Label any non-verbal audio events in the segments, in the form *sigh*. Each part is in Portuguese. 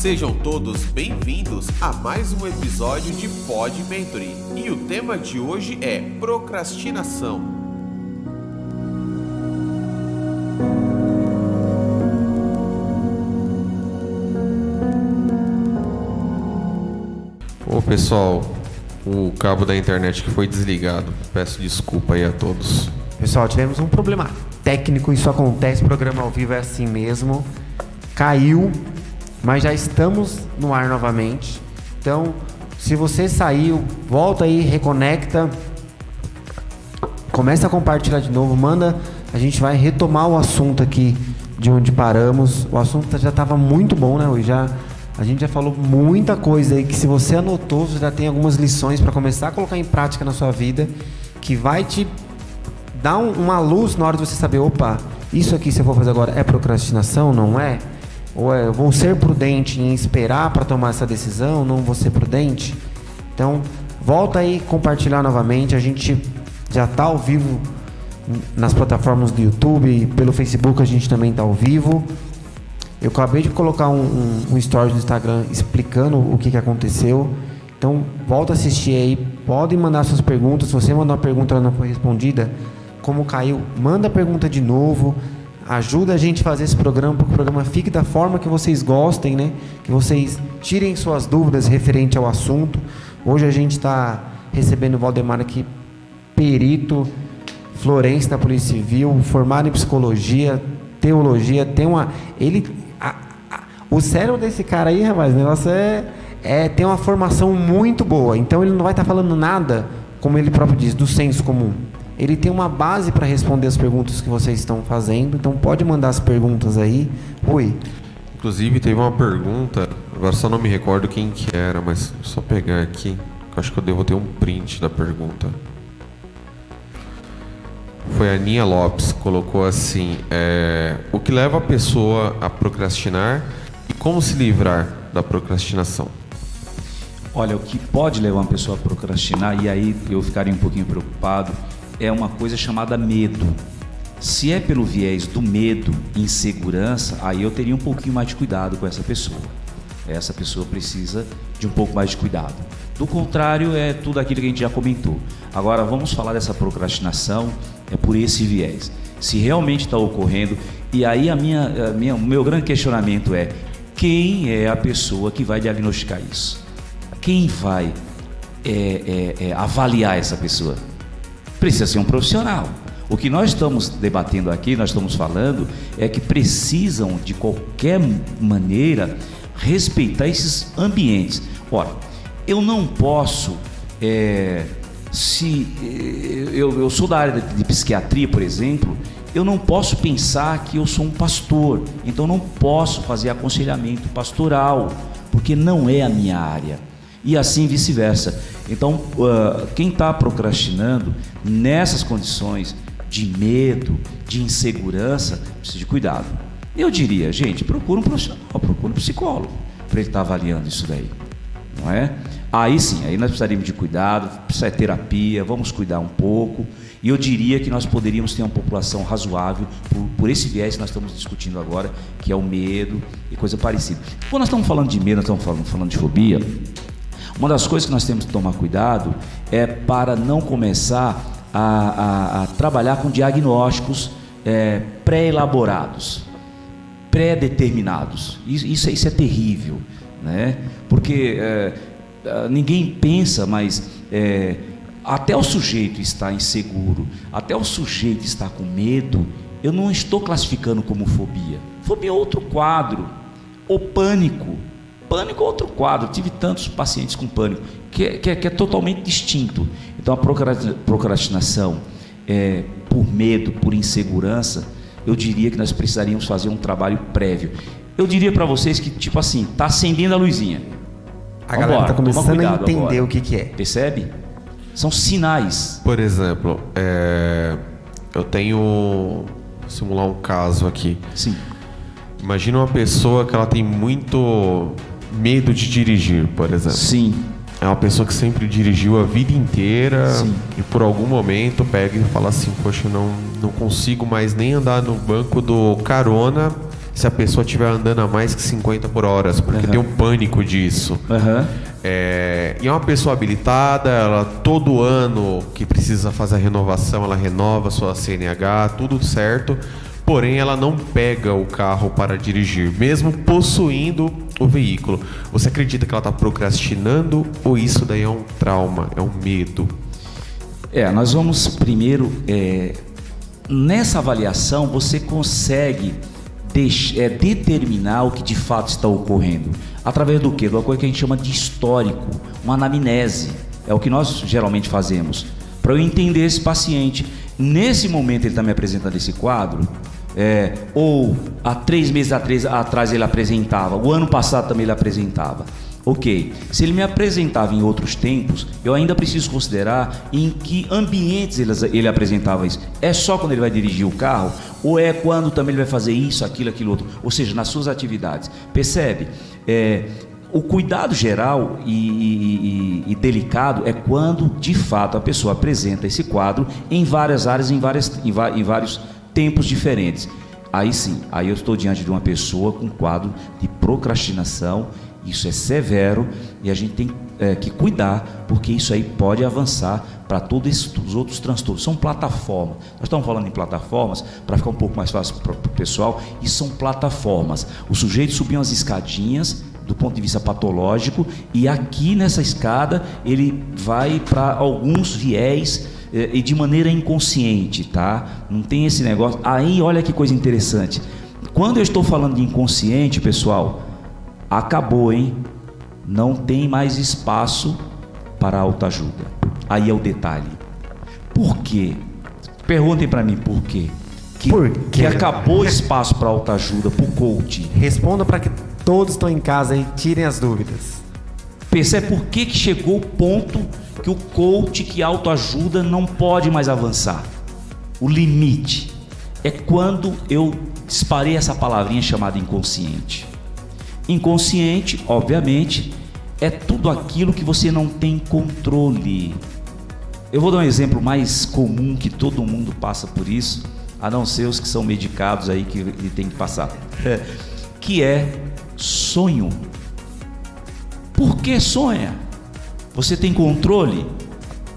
Sejam todos bem-vindos a mais um episódio de Pod Mentoring. E o tema de hoje é procrastinação. Ô pessoal, o cabo da internet que foi desligado. Peço desculpa aí a todos. Pessoal, tivemos um problema técnico, isso acontece, programa ao vivo é assim mesmo. Caiu, mas já estamos no ar novamente. Então, se você saiu, volta aí, reconecta. Começa a compartilhar de novo, manda. A gente vai retomar o assunto aqui de onde paramos. O assunto já estava muito bom, né? Hoje já a gente já falou muita coisa aí que se você anotou, você já tem algumas lições para começar a colocar em prática na sua vida, que vai te dar um, uma luz na hora de você saber, opa, isso aqui se eu for fazer agora é procrastinação, não é? Ou é, vou ser prudente em esperar para tomar essa decisão, não vou ser prudente? Então, volta aí compartilhar novamente. A gente já está ao vivo nas plataformas do YouTube, pelo Facebook a gente também está ao vivo. Eu acabei de colocar um, um, um story no Instagram explicando o que, que aconteceu. Então, volta a assistir aí. Podem mandar suas perguntas. Se você mandar uma pergunta e não foi respondida, como caiu, manda a pergunta de novo. Ajuda a gente a fazer esse programa para que o programa fique da forma que vocês gostem, né? Que vocês tirem suas dúvidas referente ao assunto. Hoje a gente está recebendo o Valdemar aqui, perito, Florença da Polícia Civil, formado em psicologia, teologia, tem uma. Ele o cérebro desse cara aí, rapaz, o negócio é, é tem uma formação muito boa. Então ele não vai estar tá falando nada, como ele próprio diz, do senso comum. Ele tem uma base para responder as perguntas que vocês estão fazendo. Então pode mandar as perguntas aí. Oi. Inclusive teve uma pergunta, agora só não me recordo quem que era, mas só pegar aqui. Acho que eu devo ter um print da pergunta. Foi a Aninha Lopes, colocou assim: é, o que leva a pessoa a procrastinar e como se livrar da procrastinação? Olha, o que pode levar uma pessoa a procrastinar, e aí eu ficaria um pouquinho preocupado, é uma coisa chamada medo. Se é pelo viés do medo, insegurança, aí eu teria um pouquinho mais de cuidado com essa pessoa. Essa pessoa precisa de um pouco mais de cuidado. Do contrário, é tudo aquilo que a gente já comentou. Agora, vamos falar dessa procrastinação é por esse viés. Se realmente está ocorrendo, e aí a minha, a minha, o meu grande questionamento é: quem é a pessoa que vai diagnosticar isso? Quem vai é, é, é, avaliar essa pessoa? Precisa ser um profissional. O que nós estamos debatendo aqui, nós estamos falando, é que precisam de qualquer maneira respeitar esses ambientes. Ora, eu não posso, é, se eu, eu sou da área de psiquiatria, por exemplo, eu não posso pensar que eu sou um pastor, então não posso fazer aconselhamento pastoral, porque não é a minha área. E assim vice-versa. Então, uh, quem está procrastinando nessas condições de medo, de insegurança, precisa de cuidado. Eu diria, gente, procura um profissional, procura um psicólogo para ele estar tá avaliando isso daí, não é? Aí sim, aí nós precisaríamos de cuidado, precisa de terapia, vamos cuidar um pouco. E eu diria que nós poderíamos ter uma população razoável por, por, esse viés que nós estamos discutindo agora, que é o medo e coisa parecida. Quando nós estamos falando de medo, nós estamos falando, falando de fobia, uma das coisas que nós temos que tomar cuidado é para não começar a, a, a trabalhar com diagnósticos é, pré-elaborados, pré-determinados. Isso, isso, isso, é terrível, né? porque é, ninguém pensa, mas é, até o sujeito está inseguro, até o sujeito está com medo, eu não estou classificando como fobia. Fobia é outro quadro. O pânico. Pânico é outro quadro. Eu tive tantos pacientes com pânico, que, é, que, é, que é totalmente distinto. Então a procrastinação é, por medo, por insegurança, eu diria que nós precisaríamos fazer um trabalho prévio. Eu diria para vocês que, tipo assim, está acendendo a luzinha. A Vambora, galera está começando a entender agora. o que, que é. Percebe? São sinais. Por exemplo, é, eu tenho. Vou simular um caso aqui. Sim. Imagina uma pessoa que ela tem muito medo de dirigir, por exemplo. Sim. É uma pessoa que sempre dirigiu a vida inteira Sim. e por algum momento pega e fala assim: Poxa, não, não consigo mais nem andar no banco do carona se a pessoa estiver andando a mais que 50 por hora, porque Uhum. tem um pânico disso. Aham. É, e é uma pessoa habilitada, ela todo ano que precisa fazer a renovação, ela renova sua CNH, tudo certo. Porém, ela não pega o carro para dirigir, mesmo possuindo o veículo. Você acredita que ela está procrastinando ou isso daí é um trauma, é um medo? É, nós vamos primeiro. é, nessa avaliação, você consegue é, determinar o que de fato está ocorrendo. Através do quê? De uma coisa que a gente chama de histórico, uma anamnese. É o que nós geralmente fazemos. Para eu entender esse paciente. Nesse momento ele está me apresentando esse quadro. É, ou há três meses atrás, atrás ele apresentava, o ano passado também ele apresentava. Ok, se ele me apresentava em outros tempos, eu ainda preciso considerar em que ambientes ele, ele apresentava isso. É só quando ele vai dirigir o carro? Ou é quando também ele vai fazer isso, aquilo, aquilo outro? Ou seja, nas suas atividades. Percebe? É, o cuidado geral e, e- e- e delicado é quando, de fato, a pessoa apresenta esse quadro em várias áreas, em, várias, em, em vários tempos diferentes. Aí sim, aí eu estou diante de uma pessoa com quadro de procrastinação. Isso é severo e a gente tem é, que cuidar, porque isso aí pode avançar para todos os outros transtornos. São plataformas. Nós estamos falando em plataformas para ficar um pouco mais fácil para o pessoal. E são plataformas. O sujeito subiu umas escadinhas do ponto de vista patológico e aqui nessa escada ele vai para alguns viés e de maneira inconsciente, tá? Não tem esse negócio. Aí olha que coisa interessante. Quando eu estou falando de inconsciente, pessoal, acabou, hein? Não tem mais espaço para autoajuda. Aí é o detalhe. Por quê? Perguntem para mim por quê. Que, Por quê? que acabou o espaço para autoajuda, para o coach. Responda para que todos estão em casa e tirem as dúvidas. Percebe por que, que chegou o ponto que o coach, que autoajuda, não pode mais avançar? O limite é quando eu disparei essa palavrinha chamada inconsciente. Inconsciente, obviamente, é tudo aquilo que você não tem controle. Eu vou dar um exemplo mais comum que todo mundo passa por isso, a não ser os que são medicados aí que ele tem que passar, que é sonho. Por que sonha? Você tem controle?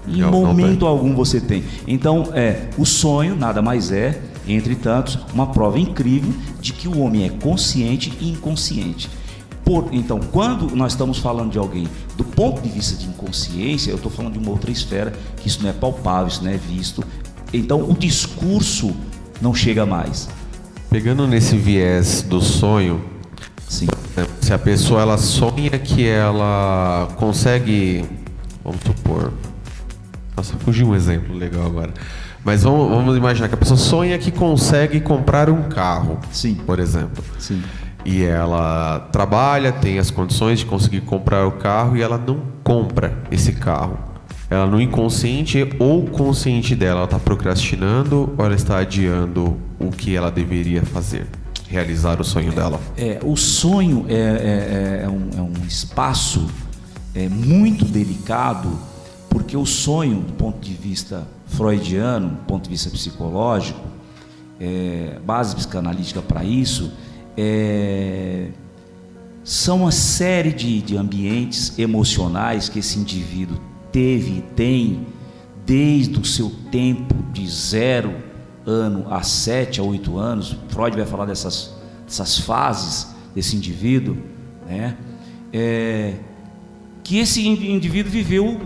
Em Não, não momento tem. algum você tem. Então, é, o sonho nada mais é, entre tantos, uma prova incrível de que o homem é consciente e inconsciente. Por- então, quando nós estamos falando de alguém do ponto de vista de inconsciência, eu estou falando de uma outra esfera, que isso não é palpável, isso não é visto. Então, o discurso não chega mais. Pegando nesse viés do sonho, se a pessoa ela sonha que ela consegue, vamos supor, nossa, fugiu um exemplo legal agora. Mas vamos, vamos imaginar que a pessoa sonha que consegue comprar um carro, Sim. por exemplo. Sim. E ela trabalha, tem as condições de conseguir comprar o carro e ela não compra esse carro. Ela no inconsciente ou consciente dela, ela está procrastinando ou ela está adiando o que ela deveria fazer, realizar o sonho dela. É, o sonho é, é- é- é um, é um espaço é, muito delicado, porque o sonho, do ponto de vista freudiano, do ponto de vista psicológico, base psicanalítica para isso, são uma série de, de ambientes emocionais que esse indivíduo teve e tem desde o seu tempo de zero ano a sete a oito anos. Freud vai falar dessas, dessas fases desse indivíduo, né? É, que esse indi- indivíduo viveu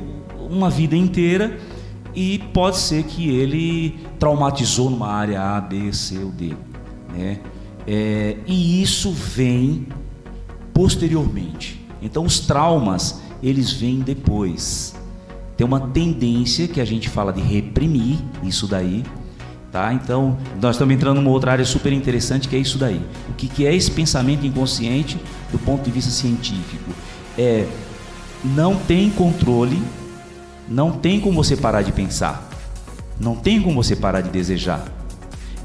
uma vida inteira e pode ser que ele traumatizou numa área A, B, C ou D, né? É, e isso vem posteriormente. Então os traumas eles vêm depois. Tem uma tendência que a gente fala de reprimir isso daí, tá? Então nós estamos entrando numa outra área super interessante que é isso daí. O que, que é esse pensamento inconsciente do ponto de vista científico? É não tem controle, não tem como você parar de pensar, não tem como você parar de desejar.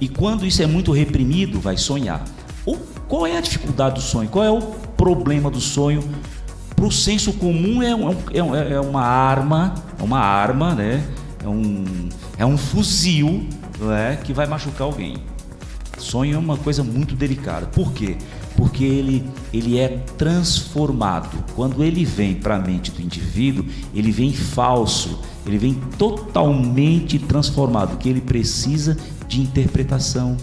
E quando isso é muito reprimido, vai sonhar. O- qual é a dificuldade do sonho? Qual é o problema do sonho? Para o senso comum é, um- é um- é uma arma, é uma arma, né? É um, é um fuzil não é? que vai machucar alguém. Sonho é uma coisa muito delicada. Por quê? Porque ele, ele é transformado. Quando ele vem para a mente do indivíduo, ele vem falso, ele vem totalmente transformado, que ele precisa de interpretação.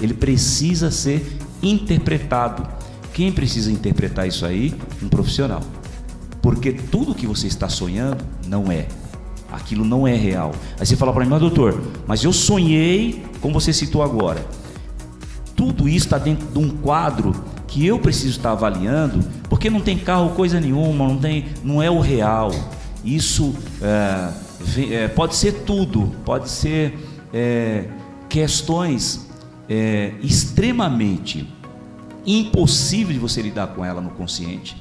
Ele precisa ser interpretado. Quem precisa interpretar isso aí? Um profissional. Porque tudo que você está sonhando não é. Aquilo não é real. Aí você fala para mim, mas doutor, mas eu sonhei, como você citou agora. Tudo isso está dentro de um quadro que eu preciso estar avaliando, porque não tem carro coisa nenhuma, não tem, não é o real. Isso é, é, pode ser tudo, pode ser é, questões é, extremamente impossível de você lidar com ela no consciente.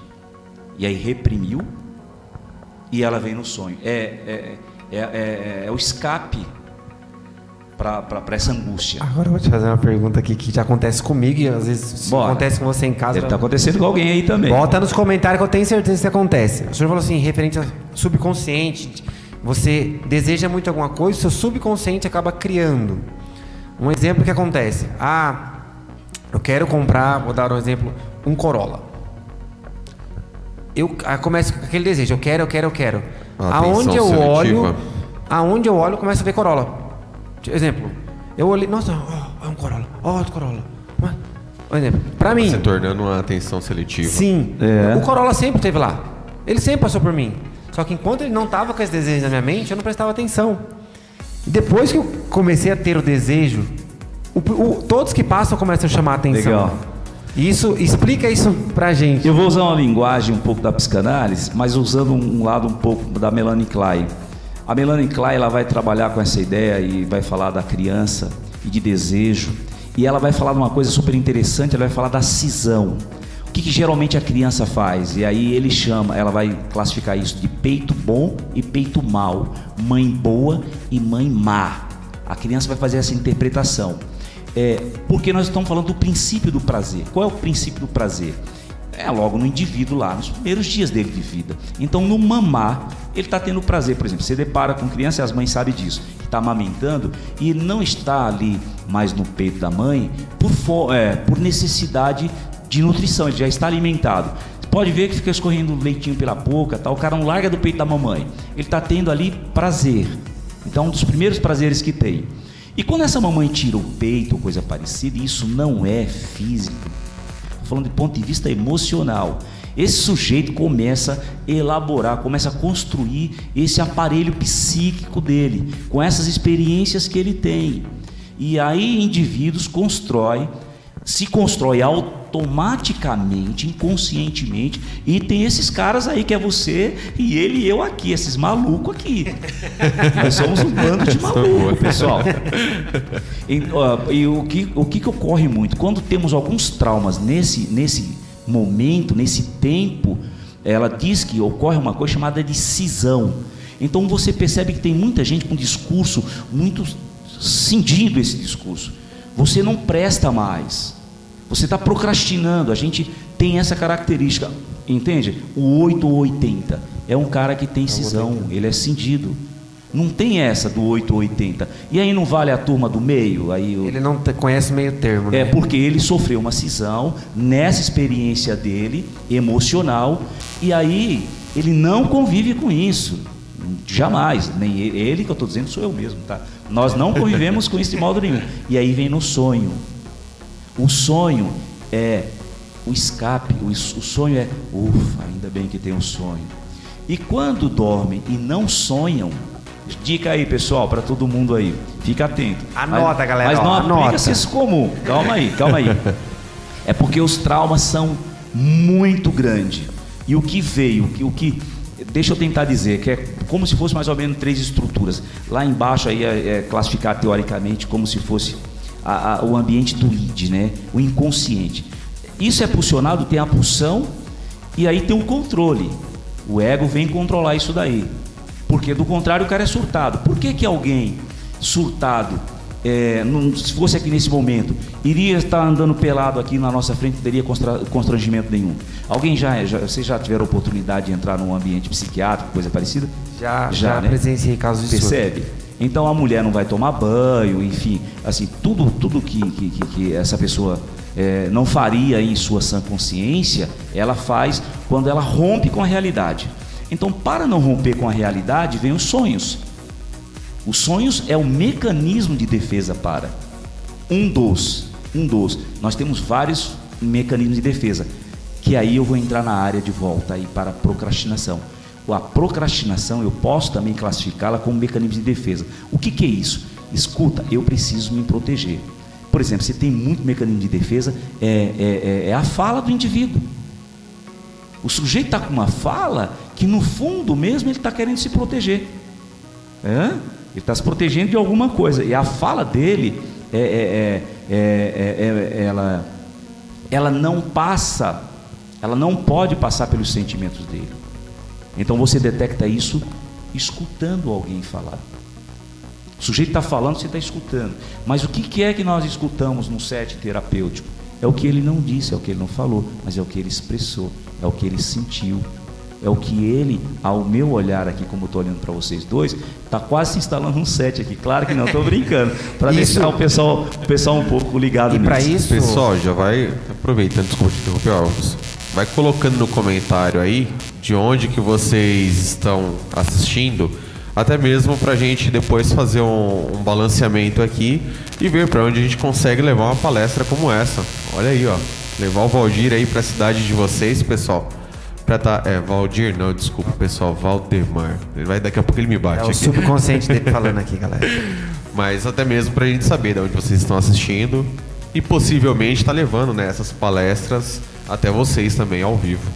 E aí reprimiu e ela vem no sonho. É, é, é, é, é o escape para essa angústia. Agora eu vou te fazer uma pergunta aqui que já acontece comigo e às vezes Bora. acontece com você em casa. Deve estar acontecendo com alguém aí também. Bota nos comentários que eu tenho certeza que acontece. O senhor falou assim, referente ao subconsciente. Você deseja muito alguma coisa, o seu subconsciente acaba criando. Um exemplo que acontece. Ah, eu quero comprar, vou dar um exemplo, um Corolla. Eu ah, começo com aquele desejo, eu quero, eu quero, eu quero. Atenção aonde eu seletiva. olho, aonde eu olho, eu começo a ver Corolla. Tipo, Exemplo, eu olhei, nossa, ó, é um Corolla, ó, outro Corolla. Mas, Por exemplo, pra mim, Se tornando uma atenção seletiva. sim, É. o Corolla sempre esteve lá. Ele sempre passou por mim. Só que enquanto ele não estava com esse desejo na minha mente, eu não prestava atenção. Depois que eu comecei a ter o desejo, o- o- todos que passam começam a chamar a atenção. Legal. Isso explica isso pra gente. Eu vou usar uma linguagem um pouco da psicanálise, mas usando um, lado um pouco da Melanie Klein. A Melanie Klein ela vai trabalhar com essa ideia e vai falar da criança e de desejo. E ela vai falar de uma coisa super interessante, ela vai falar da cisão. O que, que geralmente a criança faz? E aí ele chama, ela vai classificar isso de peito bom e peito mau, mãe boa e mãe má. A criança vai fazer essa interpretação. É, porque nós estamos falando do princípio do prazer. Qual é o princípio do prazer? É logo no indivíduo lá, nos primeiros dias dele de vida. Então, no mamar, ele está tendo prazer. Por exemplo, você depara com criança, e as mães sabem disso, está amamentando e não está ali mais no peito da mãe por, é, por necessidade de nutrição, ele já está alimentado. Pode ver que fica escorrendo leitinho pela boca, tal. o cara não larga do peito da mamãe. Ele está tendo ali prazer. Então, um dos primeiros prazeres que tem. E quando essa mamãe tira o peito ou coisa parecida, isso não é físico, falando de ponto de vista emocional. Esse sujeito começa a elaborar, começa a construir esse aparelho psíquico dele, com essas experiências que ele tem. E aí indivíduos constrói, se constrói automaticamente, inconscientemente, e tem esses caras aí que é você e ele e eu aqui, esses malucos aqui. *laughs* Nós somos um bando de malucos, pessoal. *laughs* E, ó, e o, que, o que, que ocorre muito? Quando temos alguns traumas nesse, nesse momento, nesse tempo, ela diz que ocorre uma coisa chamada de cisão. Então você percebe que tem muita gente com discurso muito cindido esse discurso. Você não presta mais. Você está procrastinando. A gente tem essa característica. Entende? O 8 ou 80 é um cara que tem cisão, ele é cindido. Não tem essa do 8 ou 80. E aí não vale a turma do meio? Aí Ele não conhece meio termo, né? é porque ele sofreu uma cisão nessa experiência dele, emocional, e aí ele não convive com isso. Jamais. Nem e- ele que eu estou dizendo sou eu mesmo, tá? Nós não convivemos com isso de modo nenhum. E aí vem no sonho. O sonho é o escape, o, sonho é, ufa, ainda bem que tem um sonho. E quando dormem e não sonham, dica aí pessoal, para todo mundo aí, fica atento. Anota, Mas- galera, Mas não ó, aplica anota. senso comum. Calma aí, calma aí. É porque os traumas são muito grandes. E o que veio, o que, o que deixa eu tentar dizer, que é como se fosse mais ou menos três estruturas. Lá embaixo aí é, é classificar teoricamente como se fosse a- a- o ambiente do id, né? O inconsciente. Isso é pulsionado, tem a pulsão e aí tem o controle. O ego vem controlar isso daí. Porque do contrário o cara é surtado. Por que, que alguém surtado, é, não- se fosse aqui nesse momento, iria estar andando pelado aqui na nossa frente, não teria constra- constrangimento nenhum? Alguém já, já vocês já tiveram oportunidade de entrar num ambiente psiquiátrico, coisa parecida? Já, Já, já, né? presenciei casos de surto. Então a mulher não vai tomar banho, enfim, assim, tudo, tudo que, que, que- essa pessoa é, não faria em sua sã consciência, ela faz quando ela rompe com a realidade. Então, para não romper com a realidade, vem os sonhos. Os sonhos é o mecanismo de defesa para. Um dos, um dos. Nós temos vários mecanismos de defesa. Que aí eu vou entrar na área de volta aí para procrastinação. A procrastinação eu posso também classificá-la como mecanismo de defesa. O que, que é isso? Escuta, eu preciso me proteger. Por exemplo, você tem muito mecanismo de defesa, é, é, é- é a fala do indivíduo. O sujeito está com uma fala que no fundo mesmo ele está querendo se proteger. Hã? Ele está se protegendo de alguma coisa. E a fala dele, é, é- é- é- é- é- ela, ela não passa, ela não pode passar pelos sentimentos dele. Então você detecta isso escutando alguém falar. O sujeito está falando, você está escutando. Mas o que, é que nós escutamos no set terapêutico? É o que ele não disse, é o que ele não falou, mas é o que ele expressou, é o que ele sentiu. É o que ele, ao meu olhar aqui, como eu estou olhando para vocês dois, está quase se instalando um set aqui. Claro que não, estou brincando. Para deixar o pessoal, o pessoal um pouco ligado E para nisso. isso, Pessoal, já vai aproveitando, desculpa te interromper, Alves. Vai colocando no comentário aí de onde que vocês estão assistindo, até mesmo pra gente depois fazer um, um balanceamento aqui e ver pra onde a gente consegue levar uma palestra como essa. Olha aí, ó. Levar o Valdir aí pra cidade de vocês, pessoal. Pra tá, é, Valdir, não, desculpa, pessoal, Valdemar. Ele vai daqui a pouco ele me bate é o aqui. subconsciente dele *laughs* falando aqui, galera. Mas até mesmo pra gente saber de onde vocês estão assistindo e possivelmente tá levando né, essas palestras até vocês também ao vivo.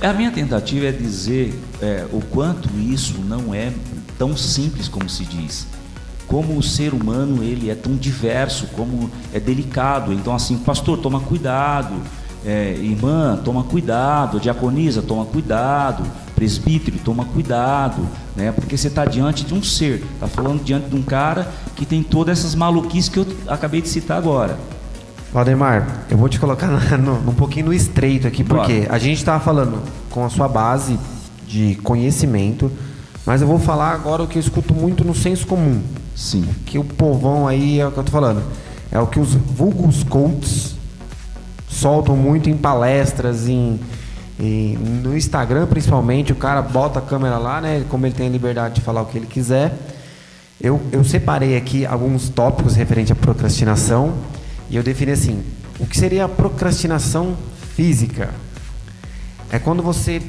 A minha tentativa é dizer é, o quanto isso não é tão simples como se diz. Como o ser humano ele é tão diverso, como é delicado. Então assim, pastor, toma cuidado. É, irmã, toma cuidado. Diaconisa, toma cuidado. Presbítero, toma cuidado, né? Porque você está diante de um ser, está falando diante de um cara que tem todas essas maluquices que eu acabei de citar agora. Valdemar, eu vou te colocar na- *laughs* no- um pouquinho no estreito aqui, porque a gente estava falando com a sua base de conhecimento, mas eu vou falar agora o que eu escuto muito no senso comum. Sim. Que o povão aí é o que eu tô falando. É o que os vulgos coaches soltam muito em palestras, em, em- no Instagram principalmente, o cara bota a câmera lá, né? Como ele tem a liberdade de falar o que ele quiser. Eu, eu separei aqui alguns tópicos referentes à procrastinação e eu defini assim: o que seria a procrastinação física? É quando você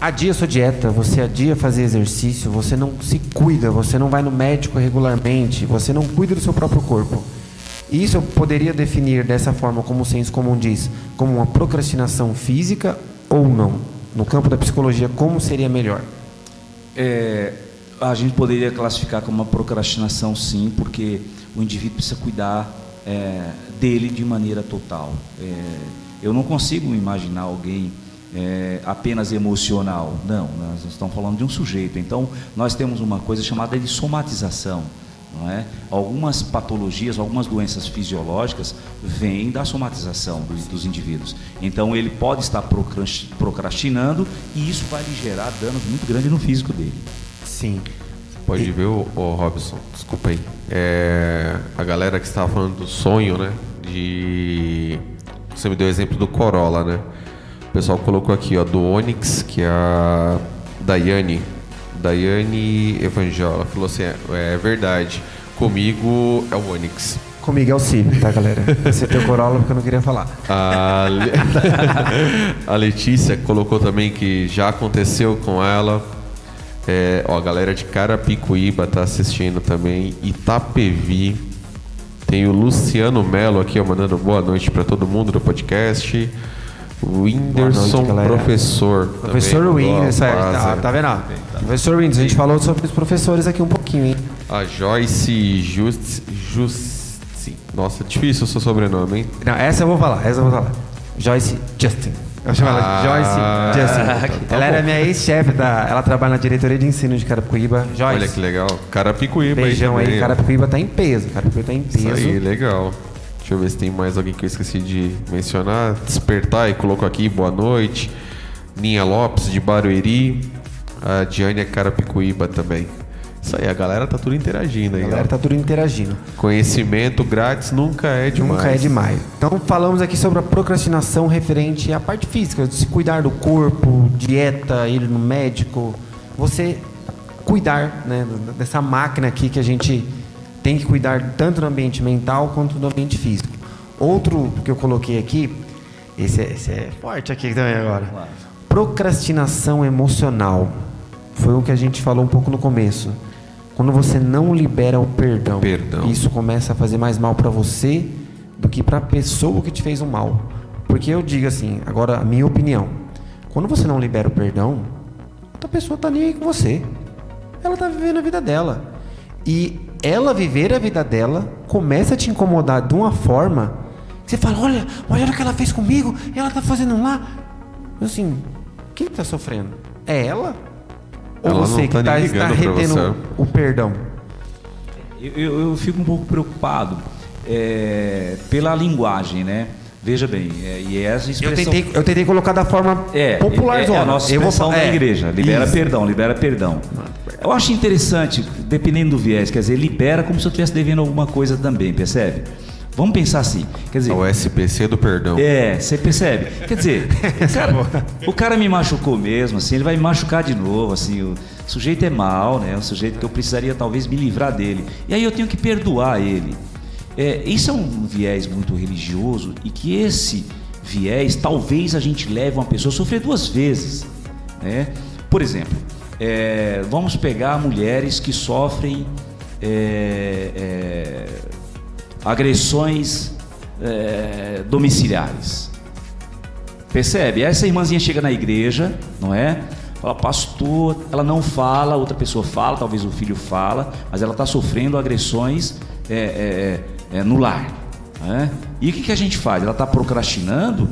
adia sua dieta, você adia fazer exercício, você não se cuida, você não vai no médico regularmente, você não cuida do seu próprio corpo. Isso eu poderia definir dessa forma, como o senso comum diz, como uma procrastinação física ou não? No campo da psicologia, como seria melhor? É, a gente poderia classificar como uma procrastinação, sim, porque o indivíduo precisa cuidar é, dele de maneira total. É, eu não consigo imaginar alguém é, apenas emocional. Não, nós estamos falando de um sujeito. Então, nós temos uma coisa chamada de somatização. Não é? Algumas patologias, algumas doenças fisiológicas vêm da somatização dos, dos indivíduos. Então ele pode estar procras- procrastinando e isso vai lhe gerar danos muito grandes no físico dele. Sim. Pode ver, o, Robson, desculpa aí. É, a galera que estava falando do sonho, né? De. Você me deu o exemplo do Corolla, né? O pessoal colocou aqui, ó, do Onix, que é a Daiane. Daiane Evangel. Ela falou assim: é, é verdade. Comigo é o Onix. Comigo é o Civic, tá, galera? Você tem o Corolla porque eu não queria falar. A, Le- *laughs* a Letícia colocou também que já aconteceu com ela. É, ó, a galera de Carapicuíba tá assistindo também. Itapevi. Tem o Luciano Melo aqui, ó, mandando boa noite para todo mundo do podcast. O Whindersson, galera. professor. Professor base. tá, tá vendo? ó? Professor Windows, a gente falou sobre os professores aqui um pouquinho, hein? A Joyce Just, Justi. Nossa, difícil o seu sobrenome, hein? Não, essa eu vou falar, essa eu vou falar. Joyce Justin. Eu chamo ela Ah, de Joyce Justin. tá ela era bom. minha ex-chefe, da, ela trabalha na diretoria de ensino de Carapicuíba. Joyce, Olha que legal. Carapicuíba beijão aí. aí. Carapicuíba tá em peso. Carapicuíba tá em Isso peso. aí, legal. Deixa eu ver se tem mais alguém que eu esqueci de mencionar. Despertar e colocou aqui, boa noite. Ninha Lopes, de Barueri. A Diane é Carapicuíba também. Isso aí, a galera tá tudo interagindo aí. A galera ó. tá tudo interagindo. Conhecimento grátis nunca é demais. Nunca é demais. Então falamos aqui sobre a procrastinação referente à parte física, de se cuidar do corpo, dieta, ir no médico, você cuidar né, dessa máquina aqui que a gente tem que cuidar tanto no ambiente mental quanto no ambiente físico. Outro que eu coloquei aqui, esse é, esse é forte aqui também agora. Procrastinação emocional. Foi o que a gente falou um pouco no começo. Quando você não libera o perdão, Perdão. isso começa a fazer mais mal para você do que para a pessoa que te fez o mal. Porque eu digo assim, agora a minha opinião. Quando você não libera o perdão, outra pessoa tá nem aí com você. Ela tá vivendo a vida dela. E ela viver a vida dela começa a te incomodar de uma forma que você fala, olha, olha o que ela fez comigo, ela tá fazendo lá. Assim, quem tá sofrendo? É ela? Ou Ela não você tá que tá, está pra retendo você. o perdão? Eu, eu- eu fico um pouco preocupado é, pela linguagem, né? Veja bem, é, e essa Eu expressão... tentei, eu tentei colocar da forma É, popular, é, é a nossa eu vou expressão falar da é, igreja. Libera isso. perdão, libera perdão. Eu acho interessante, dependendo do viés, quer dizer, libera como se eu estivesse devendo alguma coisa também, percebe? Vamos pensar assim, quer dizer... É o SPC do perdão. É, você percebe? Quer dizer, *laughs* o cara, o cara me machucou mesmo, assim, ele vai me machucar de novo, assim, o sujeito é mal, né? O sujeito que eu precisaria talvez me livrar dele. E aí eu tenho que perdoar ele. É, isso é um viés muito religioso e que esse viés talvez a gente leve uma pessoa a sofrer duas vezes, né? Por exemplo, é, vamos pegar mulheres que sofrem é, é, agressões é, domiciliares. Percebe? Essa irmãzinha chega na igreja, não é? Fala, pastor, ela não fala, outra pessoa fala, talvez o filho fala, mas ela está sofrendo agressões é, é, é, é, no lar. né? E o que, que a gente faz? Ela está procrastinando,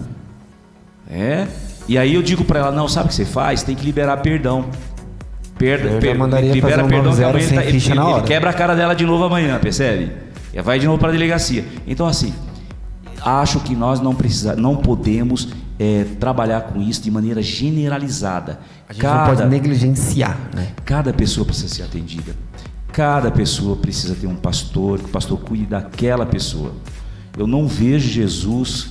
é? E aí eu digo para ela, não, sabe o que você faz? Tem que liberar perdão. Perda, Eu fazer um perdão 9-0 amanhã ele, tá- ele- ele quebra a cara dela de novo amanhã, percebe? E vai de novo para a delegacia. Então assim, acho que nós não precisa, não podemos é, trabalhar com isso de maneira generalizada. A gente não pode negligenciar, né? Cada pessoa precisa ser atendida. Cada pessoa precisa ter um pastor, que o pastor cuide daquela pessoa. Eu não vejo Jesus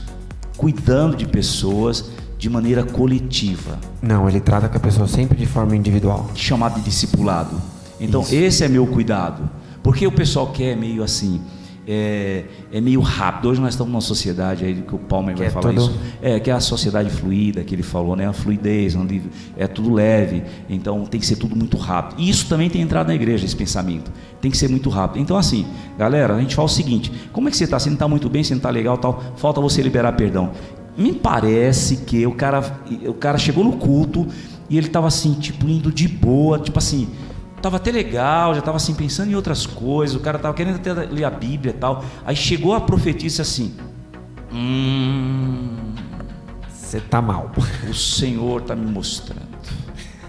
cuidando de pessoas de maneira coletiva, Não, ele trata com a pessoa sempre de forma individual. chamado de discipulado. Então, Isso. esse é meu cuidado. Porque o pessoal quer meio assim, é, é meio rápido. Hoje nós estamos numa sociedade aí que o Palmer Que vai é falar tudo- isso. É, que é a sociedade fluida que ele falou, né? A fluidez, onde é tudo leve. Então tem que ser tudo muito rápido. E isso também tem entrado na igreja, esse pensamento. Tem que ser muito rápido. Então, assim, galera, a gente fala o seguinte: como é que você está? Você não está muito bem, você não está legal tal. Falta você liberar perdão. Me parece que o cara, o cara chegou no culto e ele estava assim, tipo, indo de boa, tipo assim, Tava até legal, já tava assim pensando em outras coisas, o cara tava querendo até ler a Bíblia e tal. Aí chegou a profetisa assim: Hum, Você tá mal. o Senhor está me mostrando.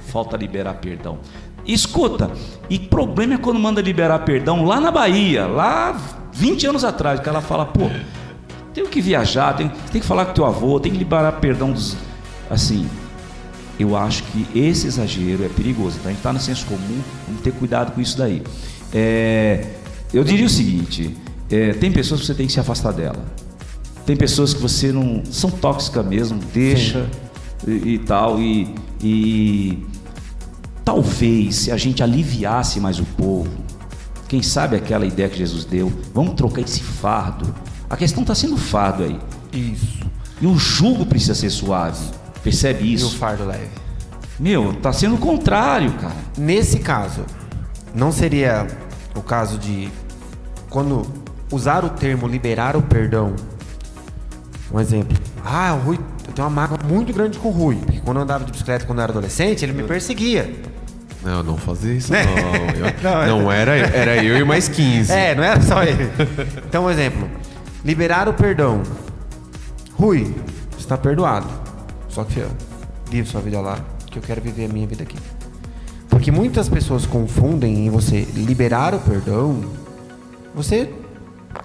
Falta liberar perdão. Escuta, e problema é quando manda liberar perdão lá na Bahia, lá 20 anos atrás, que ela fala, pô, tenho que viajar, tem, tem que falar com teu avô, tem que liberar perdão dos. Assim, eu acho que esse exagero é perigoso. Então a gente está no senso comum, vamos ter cuidado com isso daí. É, eu diria o seguinte: é, tem pessoas que você tem que se afastar dela. Tem pessoas que você não. são tóxicas mesmo, deixa e, e tal. E, e talvez se a gente aliviasse mais o povo, quem sabe aquela ideia que Jesus deu, vamos trocar esse fardo. A questão está sendo fardo aí. Isso. E o jugo precisa ser suave. Percebe E o isso? fardo leve. Meu, tá sendo o contrário, cara. Nesse caso, não seria o caso de quando usar o termo liberar o perdão. Um exemplo. Ah, o Rui, eu tenho uma mágoa muito grande com o Rui. Porque quando eu andava de bicicleta quando eu era adolescente, ele me perseguia. Não, não fazia isso Né? não. Eu- *laughs* Não, é- não, era, era eu e mais 15. É, não era só ele. Então, um exemplo. Liberar o perdão. Rui, você está perdoado. Só que, vive sua vida lá, que eu quero viver a minha vida aqui. Porque muitas pessoas confundem em você liberar o perdão, você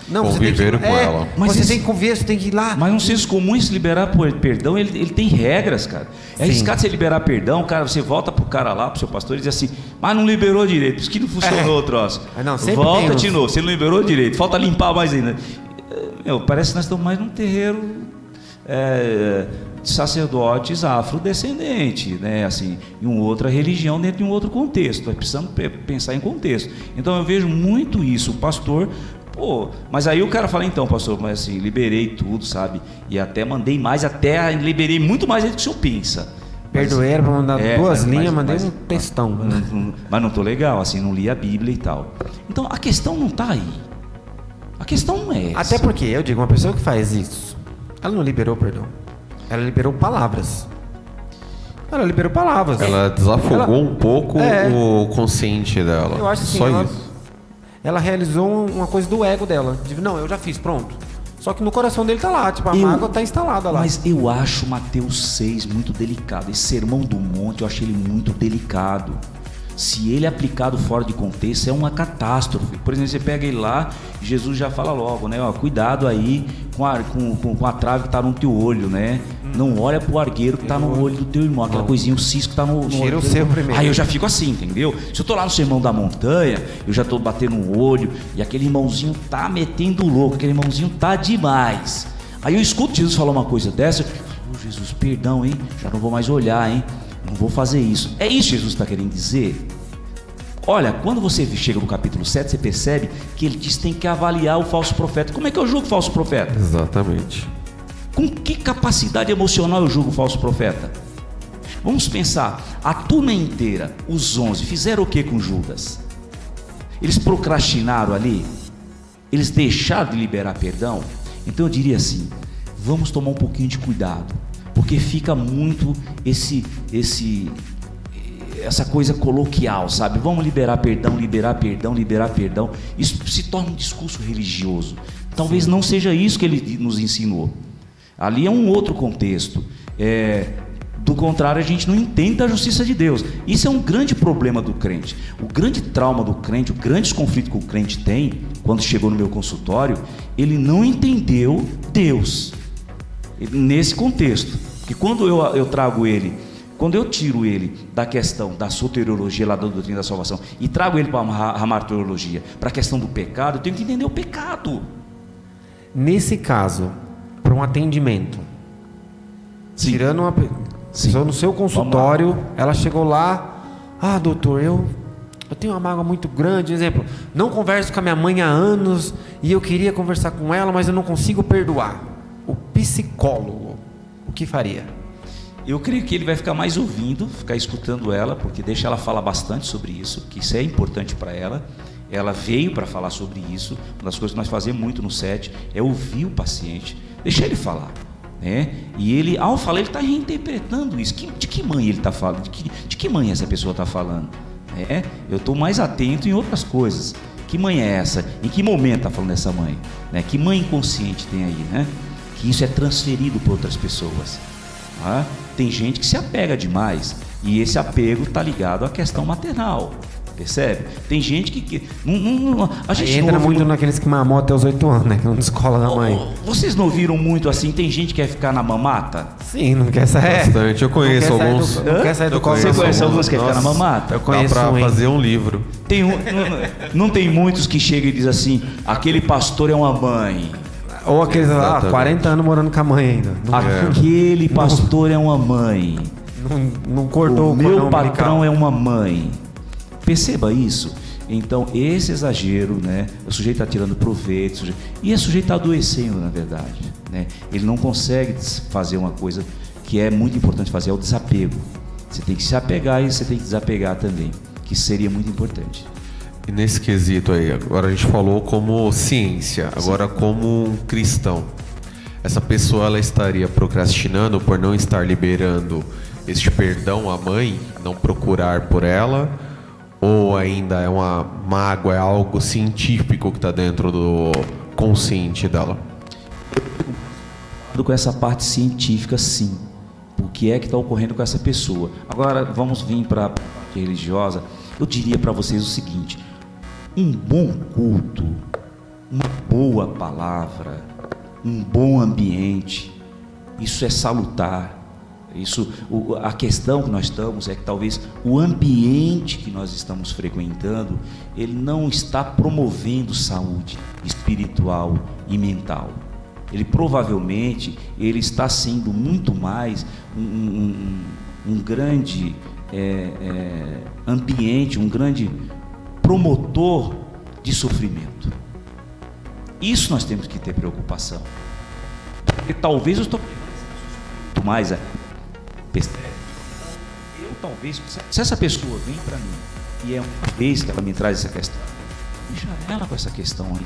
Não, você tem que- com é, ela. Mas você esse- tem que conviver, você tem que ir lá. Mas um senso comum, se liberar por perdão, ele, ele tem regras, cara. É arriscado você liberar perdão, cara, você volta pro cara lá, pro seu pastor, e diz assim, mas não liberou direito, isso que não funcionou o troço. Ah, não, sempre volta tem de novo, você não liberou direito, falta limpar mais ainda. É, Meu, parece que nós estamos mais num terreiro é, sacerdotes afrodescendentes, né? Assim, em uma outra religião dentro de um outro contexto. Nós precisamos pe- pensar em contexto. Então eu vejo muito isso, o pastor. Pô, mas aí o cara fala, então, pastor, mas assim, liberei tudo, sabe? E até mandei mais, até liberei muito mais do que o senhor pensa. Mas- Perdoei, era pra mandar É, duas mas- linhas, mas- mandei mas- um textão. Mas não, mas não tô legal, assim, não li a Bíblia e tal. Então a questão não tá aí. A questão não é essa. Até porque, eu digo, uma pessoa que faz isso, ela não liberou perdão. Ela liberou palavras. Ela liberou palavras. Ela desafogou Ela- um pouco É. o consciente dela. Eu acho assim, Só ela, isso. ela realizou uma coisa do ego dela. De, não, eu já fiz, pronto. Só que no coração dele tá lá, tipo, a Eu- mágoa tá instalada lá. Mas eu acho Mateus 6 muito delicado. Esse sermão do monte, eu achei ele muito delicado. Se ele é aplicado fora de contexto, é uma catástrofe. Por exemplo, você pega ele lá, Jesus já fala logo, né? Ó, cuidado aí com a, com, com- com a trave que está no teu olho, né? Não olha pro argueiro que está no olho do teu irmão, aquela coisinha, o cisco que está no, no Tira olho o seu primeiro. Aí eu já fico assim, entendeu? Se eu tô lá no sermão da montanha, eu já tô batendo um olho e aquele irmãozinho tá metendo louco, aquele irmãozinho tá demais. Aí eu escuto Jesus falar uma coisa dessa, eu "Ô, Jesus, perdão, hein? Já não vou mais olhar, hein? Não vou fazer isso. É isso que Jesus está querendo dizer? Olha, quando você chega no capítulo 7, você percebe que ele diz que tem que avaliar o falso profeta. Como é que eu julgo o falso profeta? Exatamente. Com que capacidade emocional eu julgo o falso profeta? Vamos pensar, a turma inteira, os 11, fizeram o que com Judas? Eles procrastinaram ali? Eles deixaram de liberar perdão? Então eu diria assim: vamos tomar um pouquinho de cuidado, porque fica muito esse esse essa coisa coloquial, sabe? Vamos liberar perdão, liberar perdão, liberar perdão. Isso se torna um discurso religioso. Talvez não seja isso que ele nos ensinou. Ali é um outro contexto. É, do contrário, a gente não entende a justiça de Deus. Isso é um grande problema do crente. O grande trauma do crente, o grande conflito que o crente tem, quando chegou no meu consultório, ele não entendeu Deus. Nesse contexto. Que quando eu, eu trago ele, quando eu tiro ele da questão da soteriologia, lá da doutrina da salvação, e trago ele para a martirologia, para a questão do pecado, eu tenho que entender o pecado. Nesse caso, para um atendimento, Sim. tirando uma pessoa no seu consultório, ela chegou lá, ah, doutor, eu eu tenho uma mágoa muito grande, exemplo, não converso com a minha mãe há anos e eu queria conversar com ela, mas eu não consigo perdoar. O psicólogo, o que faria? Eu creio que ele vai ficar mais ouvindo, ficar escutando ela, porque deixa ela falar bastante sobre isso, que isso é importante para ela. Ela veio para falar sobre isso. Uma das coisas que nós fazemos muito no set é ouvir o paciente, deixar ele falar. Né? E ele, ao falar, ele está reinterpretando isso. De que mãe ele está falando? De que, de que mãe essa pessoa está falando? né? Eu estou mais atento em outras coisas. Que mãe é essa? Em que momento está falando dessa mãe? Né? Que mãe inconsciente tem aí? Né? Que isso é transferido para outras pessoas. Tá? Tem gente que se apega demais e esse apego está ligado à questão maternal. Percebe? Tem gente que. que não, não- não- a gente Aí entra ouve muito naqueles que mamou até os 8 anos, né? Que não escola da mãe. Vocês não ouviram muito assim? Tem gente que quer ficar na mamata? Sim, não quer sair. Bastante. Eu conheço não alguns. do- não quer sair do colo Você conhece mãe. alguns que quer ficar na mamata? Eu Dá conheço pra um, fazer um livro. Tem um, não, não tem muitos que chegam e dizem assim: aquele pastor é uma mãe. Ou aqueles Exatamente. 40 anos morando com a mãe ainda. Não, Aquele pastor é uma mãe. não, não cortou o, o meu patrão umbilical. é uma mãe. Perceba isso. Então, esse exagero, né? O sujeito está tirando proveito, sujeito- e o sujeito está adoecendo, na verdade. Né? Ele não consegue fazer uma coisa que é muito importante fazer, é o desapego. Você tem que se apegar e você tem que desapegar também, que seria muito importante. E nesse quesito aí, agora a gente falou como ciência, agora como um cristão. Essa pessoa ela estaria procrastinando por não estar liberando este perdão à mãe, não procurar por ela, ou ainda é uma mágoa, é algo científico que está dentro do consciente dela? com essa parte científica, sim. O que é que está ocorrendo com essa pessoa? Agora, vamos vir para a parte religiosa. Eu diria para vocês o seguinte: um bom culto, uma boa palavra, um bom ambiente, isso é salutar. Isso, a questão que nós estamos é que talvez o ambiente que nós estamos frequentando, ele não está promovendo saúde espiritual e mental. Ele provavelmente ele está sendo muito mais um, um, um grande é, é, ambiente, um grande promotor de sofrimento. Isso nós temos que ter preocupação. Porque talvez eu estou mais a eu talvez, se essa pessoa vem para mim e é uma vez que ela me traz essa questão, deixa ela com essa questão aí.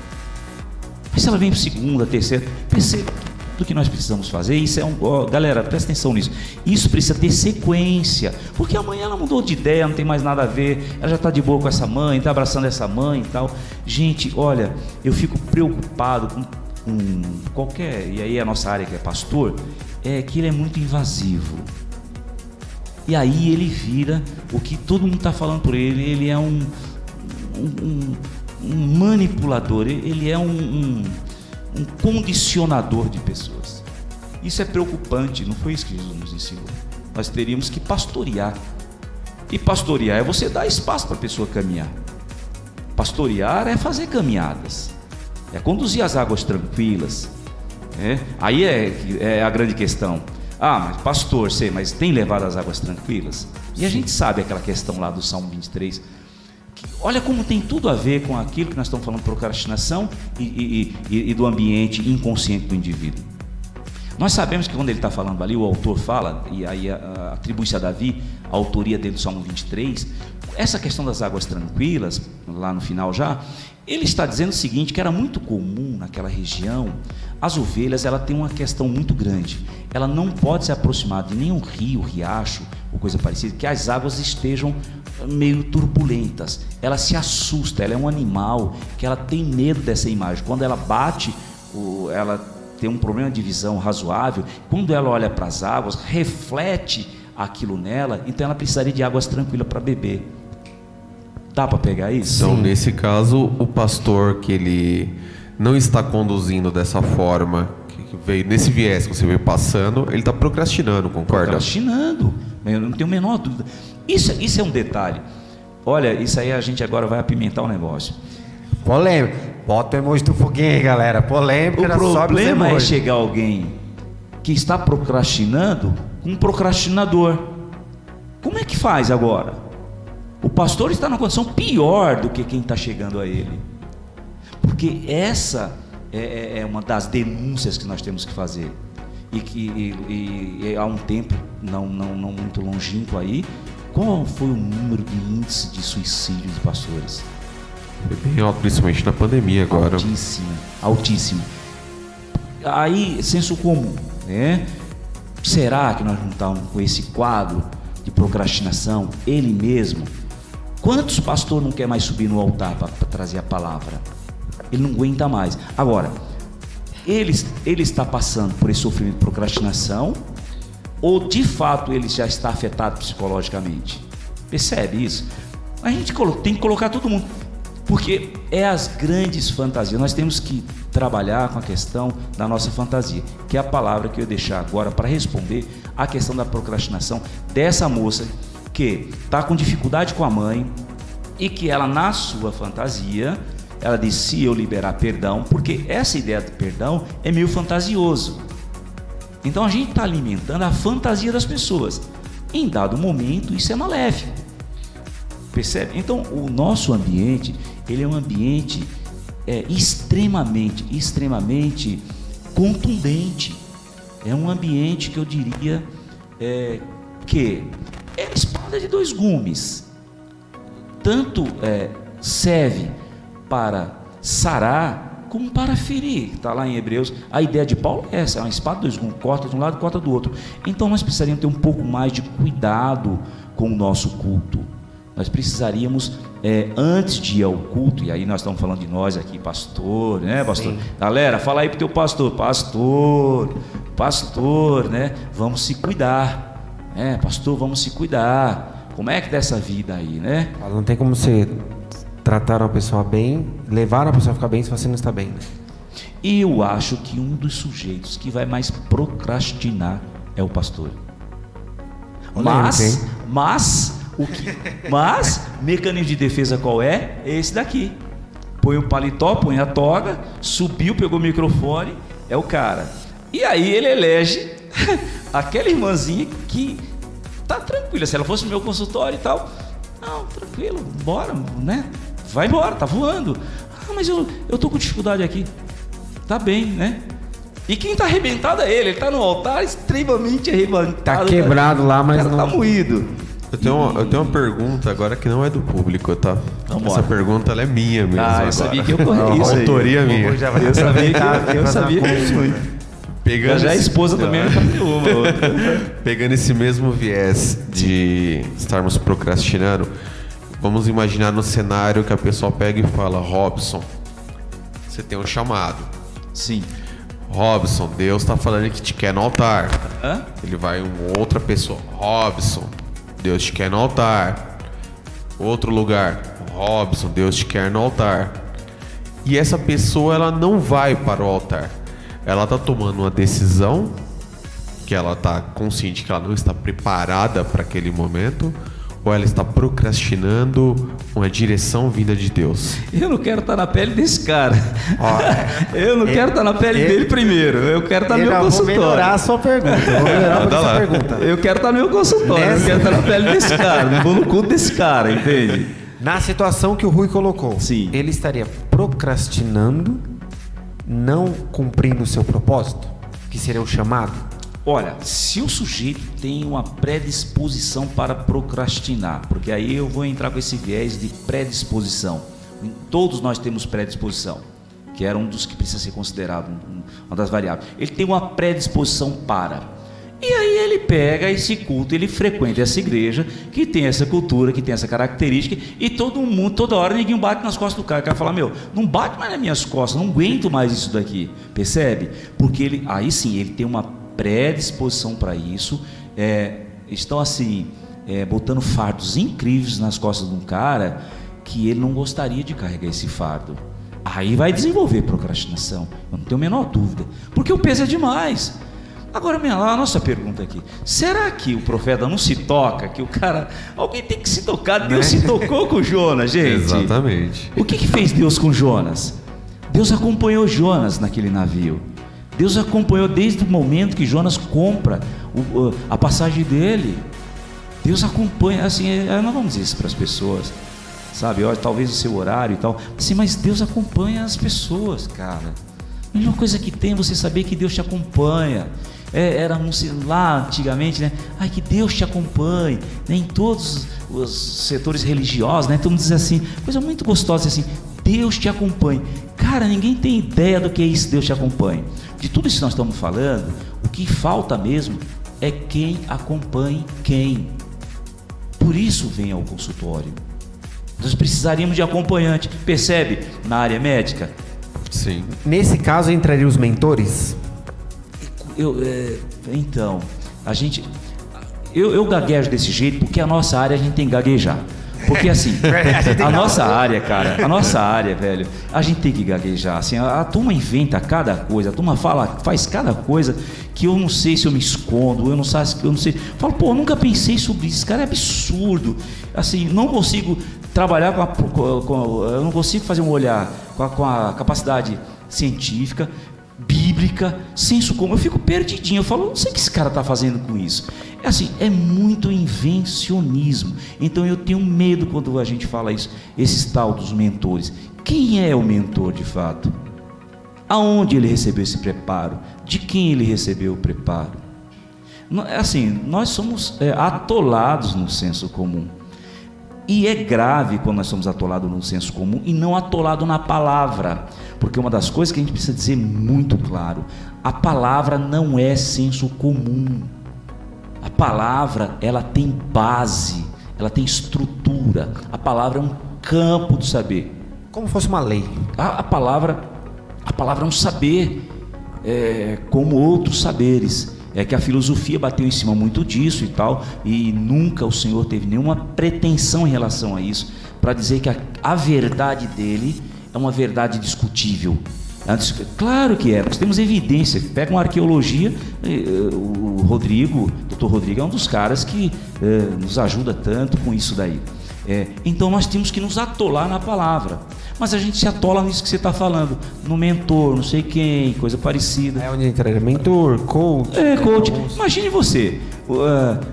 Mas se ela vem para segunda, terceira, perceba do que nós precisamos fazer. Isso é um. Ó, galera, presta atenção nisso. Isso precisa ter sequência. Porque amanhã ela mudou de ideia, não tem mais nada a ver. Ela já está de boa com essa mãe, está abraçando essa mãe e tal. Gente, olha, eu fico preocupado com, com qualquer. E aí a nossa área que é pastor, é que ele é muito invasivo. E aí ele vira o que todo mundo está falando por ele. Ele é um, um, um manipulador, ele é um, um, condicionador de pessoas. Isso é preocupante, não foi isso que Jesus nos ensinou. Nós teríamos que pastorear. E pastorear é você dar espaço para a pessoa caminhar. Pastorear é fazer caminhadas, é conduzir as águas tranquilas. É? Aí é, é a grande questão. Ah, mas pastor, sei, mas tem levado as águas tranquilas? E a gente sabe aquela questão lá do Salmo 23. Olha como tem tudo a ver com aquilo que nós estamos falando, procrastinação e, e, e, e do ambiente inconsciente do indivíduo. Nós sabemos que quando ele está falando ali, o autor fala, e aí atribui-se a Davi a autoria dele do Salmo 23, essa questão das águas tranquilas, lá no final já, ele está dizendo o seguinte, que era muito comum naquela região, as ovelhas, ela tem uma questão muito grande. Ela não pode se aproximar de nenhum rio, riacho ou coisa parecida, que as águas estejam meio turbulentas. Ela se assusta, ela é um animal que ela tem medo dessa imagem. Quando ela bate, ela tem um problema de visão razoável. Quando ela olha para as águas, reflete aquilo nela, então ela precisaria de águas tranquilas para beber. Dá para pegar isso? Então, Sim. nesse caso, o pastor que ele não está conduzindo dessa forma, que veio nesse viés que você veio passando, ele está procrastinando, concorda? Procrastinando, eu não tenho a menor dúvida. Isso, isso é um detalhe. Olha, isso aí a gente agora vai apimentar o negócio. Polêmico. Bota o emoji do foguinho aí, galera. Polêmica. O problema é chegar alguém que está procrastinando com um procrastinador. Como é que faz agora? O pastor está numa condição pior do que quem está chegando a ele. Porque essa é, é, é, uma das denúncias que nós temos que fazer. E que e, e, há um tempo, não, não, não muito longínquo aí, qual foi o número de índice de suicídio de pastores? Foi bem alto, principalmente na pandemia agora. Altíssimo, altíssimo. Aí, senso comum, né? Será que nós não estamos com esse quadro de procrastinação? Ele mesmo. Quantos pastores não quer mais subir no altar para trazer a palavra? Ele não aguenta mais. Agora, ele, ele está passando por esse sofrimento de procrastinação ou de fato ele já está afetado psicologicamente? Percebe isso? A gente tem que colocar todo mundo. Porque é as grandes fantasias. Nós temos que trabalhar com a questão da nossa fantasia, que é a palavra que eu deixar agora para responder a questão da procrastinação dessa moça que está com dificuldade com a mãe e que ela, na sua fantasia, ela diz: se eu liberar perdão, porque essa ideia de perdão é meio fantasioso. Então a gente está alimentando a fantasia das pessoas. Em dado momento, isso é maléfico. Percebe? Então, o nosso ambiente, ele é um ambiente é, extremamente, extremamente contundente. É um ambiente que eu diria é, que é espada de dois gumes. Tanto é, serve para sarar como para ferir. Está lá em Hebreus. A ideia de Paulo é essa: é uma espada dois gumes, corta de um lado e corta do outro. Então nós precisaríamos ter um pouco mais de cuidado com o nosso culto nós precisaríamos, é, antes de ir ao culto, e aí nós estamos falando de nós aqui, pastor, né, pastor? Sim. Galera, fala aí pro teu pastor, pastor, pastor, né? Vamos se cuidar, né? Pastor, vamos se cuidar. Como é que dessa vida aí, né? Não tem como você trataram a pessoa bem, levaram a pessoa a ficar bem se você não está bem. Né? Eu acho que um dos sujeitos que vai mais procrastinar é o pastor. Mas, mas, o que, mas, mecanismo de defesa qual é? Esse daqui. Põe o paletó, põe a toga, subiu, pegou o microfone, é o cara. E aí ele elege *laughs* aquela irmãzinha que tá tranquila. Se ela fosse no meu consultório e tal, não, tranquilo, bora, né? Vai embora, tá voando. Ah, mas eu, eu tô com dificuldade aqui. Tá bem, né? E quem tá arrebentado é ele, ele tá no altar extremamente arrebentado. Tá quebrado lá, mas não. Tá moído. Eu tenho, uma, eu tenho uma pergunta agora que não é do público, tá? Vamos Essa embora. pergunta ela é minha mesmo. Ah, eu agora. sabia que eu corri isso aí. Autoria minha. Já Eu sabia *laughs* que eu, sabia fazer que uma eu Pegando Já a esse- esposa também uma. outra. Pegando esse mesmo viés de estarmos procrastinando, vamos imaginar no cenário que a pessoa pega e fala: Robson, você tem um chamado. Sim. Robson, Deus está falando que te quer no altar. Hã? Ele vai uma outra pessoa. Robson, Deus te quer no altar. Outro lugar. Robson, Deus te quer no altar. E essa pessoa ela não vai para o altar. Ela está tomando uma decisão que ela está consciente que ela não está preparada para aquele momento ou ela está procrastinando uma direção vinda de Deus. Eu não quero estar na pele desse cara. Ó, *laughs* eu não ele- quero estar na pele ele- dele primeiro. Eu quero estar no Eu meu vou consultório. melhorar a sua pergunta. Eu Vou melhorar a sua pergunta. Eu quero estar no meu consultório. Eu Nessa- quero estar na pele desse cara. Não vou no cu desse cara, entende? Na situação que o Rui colocou, Sim. ele estaria procrastinando, não cumprindo o seu propósito, que seria o chamado. Olha, se o sujeito tem uma predisposição para procrastinar, porque aí eu vou entrar com esse viés de predisposição. Todos nós temos predisposição, que era um dos que precisa ser considerado um- uma das variáveis. Ele tem uma predisposição para. E aí ele pega esse culto, ele frequenta essa igreja que tem essa cultura, que tem essa característica, e todo mundo, toda hora ninguém bate nas costas do cara. O cara fala, meu, não bate mais nas minhas costas, não aguento mais isso daqui. Percebe? Porque ele, aí sim, ele tem uma predisposição para isso. É, estão assim, é, botando fardos incríveis nas costas de um cara que ele não gostaria de carregar esse fardo. Aí vai desenvolver procrastinação, eu não tenho a menor dúvida, porque o peso é demais. Agora, minha, a nossa pergunta aqui: será que o profeta não se toca? Que o cara. Alguém tem que se tocar. Deus se tocou com Jonas, gente. Exatamente. O que, que fez Deus com Jonas? Deus acompanhou Jonas naquele navio. Deus acompanhou desde o momento que Jonas compra a passagem dele. Deus acompanha, assim, é, nós vamos dizer isso para as pessoas, sabe? Ó, talvez o seu horário e tal. Sim, mas Deus acompanha as pessoas, cara. A melhor coisa que tem é você saber que Deus te acompanha. É, era um, lá antigamente, né? Ai, que Deus te acompanhe. Né? Em todos os setores religiosos, né? Todo mundo diz assim, coisa muito gostosa assim, Deus te acompanhe. Cara, ninguém tem ideia do que é isso, Deus te acompanhe. De tudo isso que nós estamos falando, o que falta mesmo é quem acompanhe quem. Por isso vem ao consultório. Nós precisaríamos de acompanhante, percebe? Na área médica, Sim. Nesse caso, entrariam os mentores? Eu, é, então, a gente. Eu, eu gaguejo desse jeito porque a nossa área a gente tem que gaguejar. Porque assim, *laughs* a nossa área, cara, a nossa área, velho, a gente tem que gaguejar. Assim, a, a turma inventa cada coisa, a turma fala, faz cada coisa que eu não sei se eu me escondo, eu não sei, eu não sei. Falo, pô, eu nunca pensei sobre isso, cara, é absurdo. Assim, não consigo trabalhar com a, com, com- eu não consigo fazer um olhar com a, com a capacidade científica, bíblica, senso comum. Eu fico perdidinho. Eu falo, não sei o que esse cara está fazendo com isso. É assim, é muito invencionismo. Então eu tenho medo quando a gente fala isso, esses tal dos mentores. Quem é o mentor de fato? Aonde ele recebeu esse preparo? De quem ele recebeu o preparo? Nó- Assim, nós somos é, atolados no senso comum. E é grave quando nós somos atolados no senso comum e não atolado na palavra. Porque uma das coisas que a gente precisa dizer muito claro: a palavra não é senso comum. A palavra, ela tem base, ela tem estrutura. A palavra é um campo do saber. Como fosse uma lei. A, a palavra, a palavra é um saber, é, como outros saberes. É que a filosofia bateu em cima muito disso e tal, e nunca o Senhor teve nenhuma pretensão em relação a isso. para dizer que a, a verdade dele é uma verdade discutível. Claro que é, nós temos evidência. Pega uma arqueologia, eh, o Rodrigo, o doutor Rodrigo é um dos caras que eh, nos ajuda tanto com isso daí. É, então nós temos que nos atolar na palavra. Mas a gente se atola nisso que você está falando, no mentor, não sei quem, coisa parecida. É onde entra mentor, coach. É, coach. Imagine você. Uh,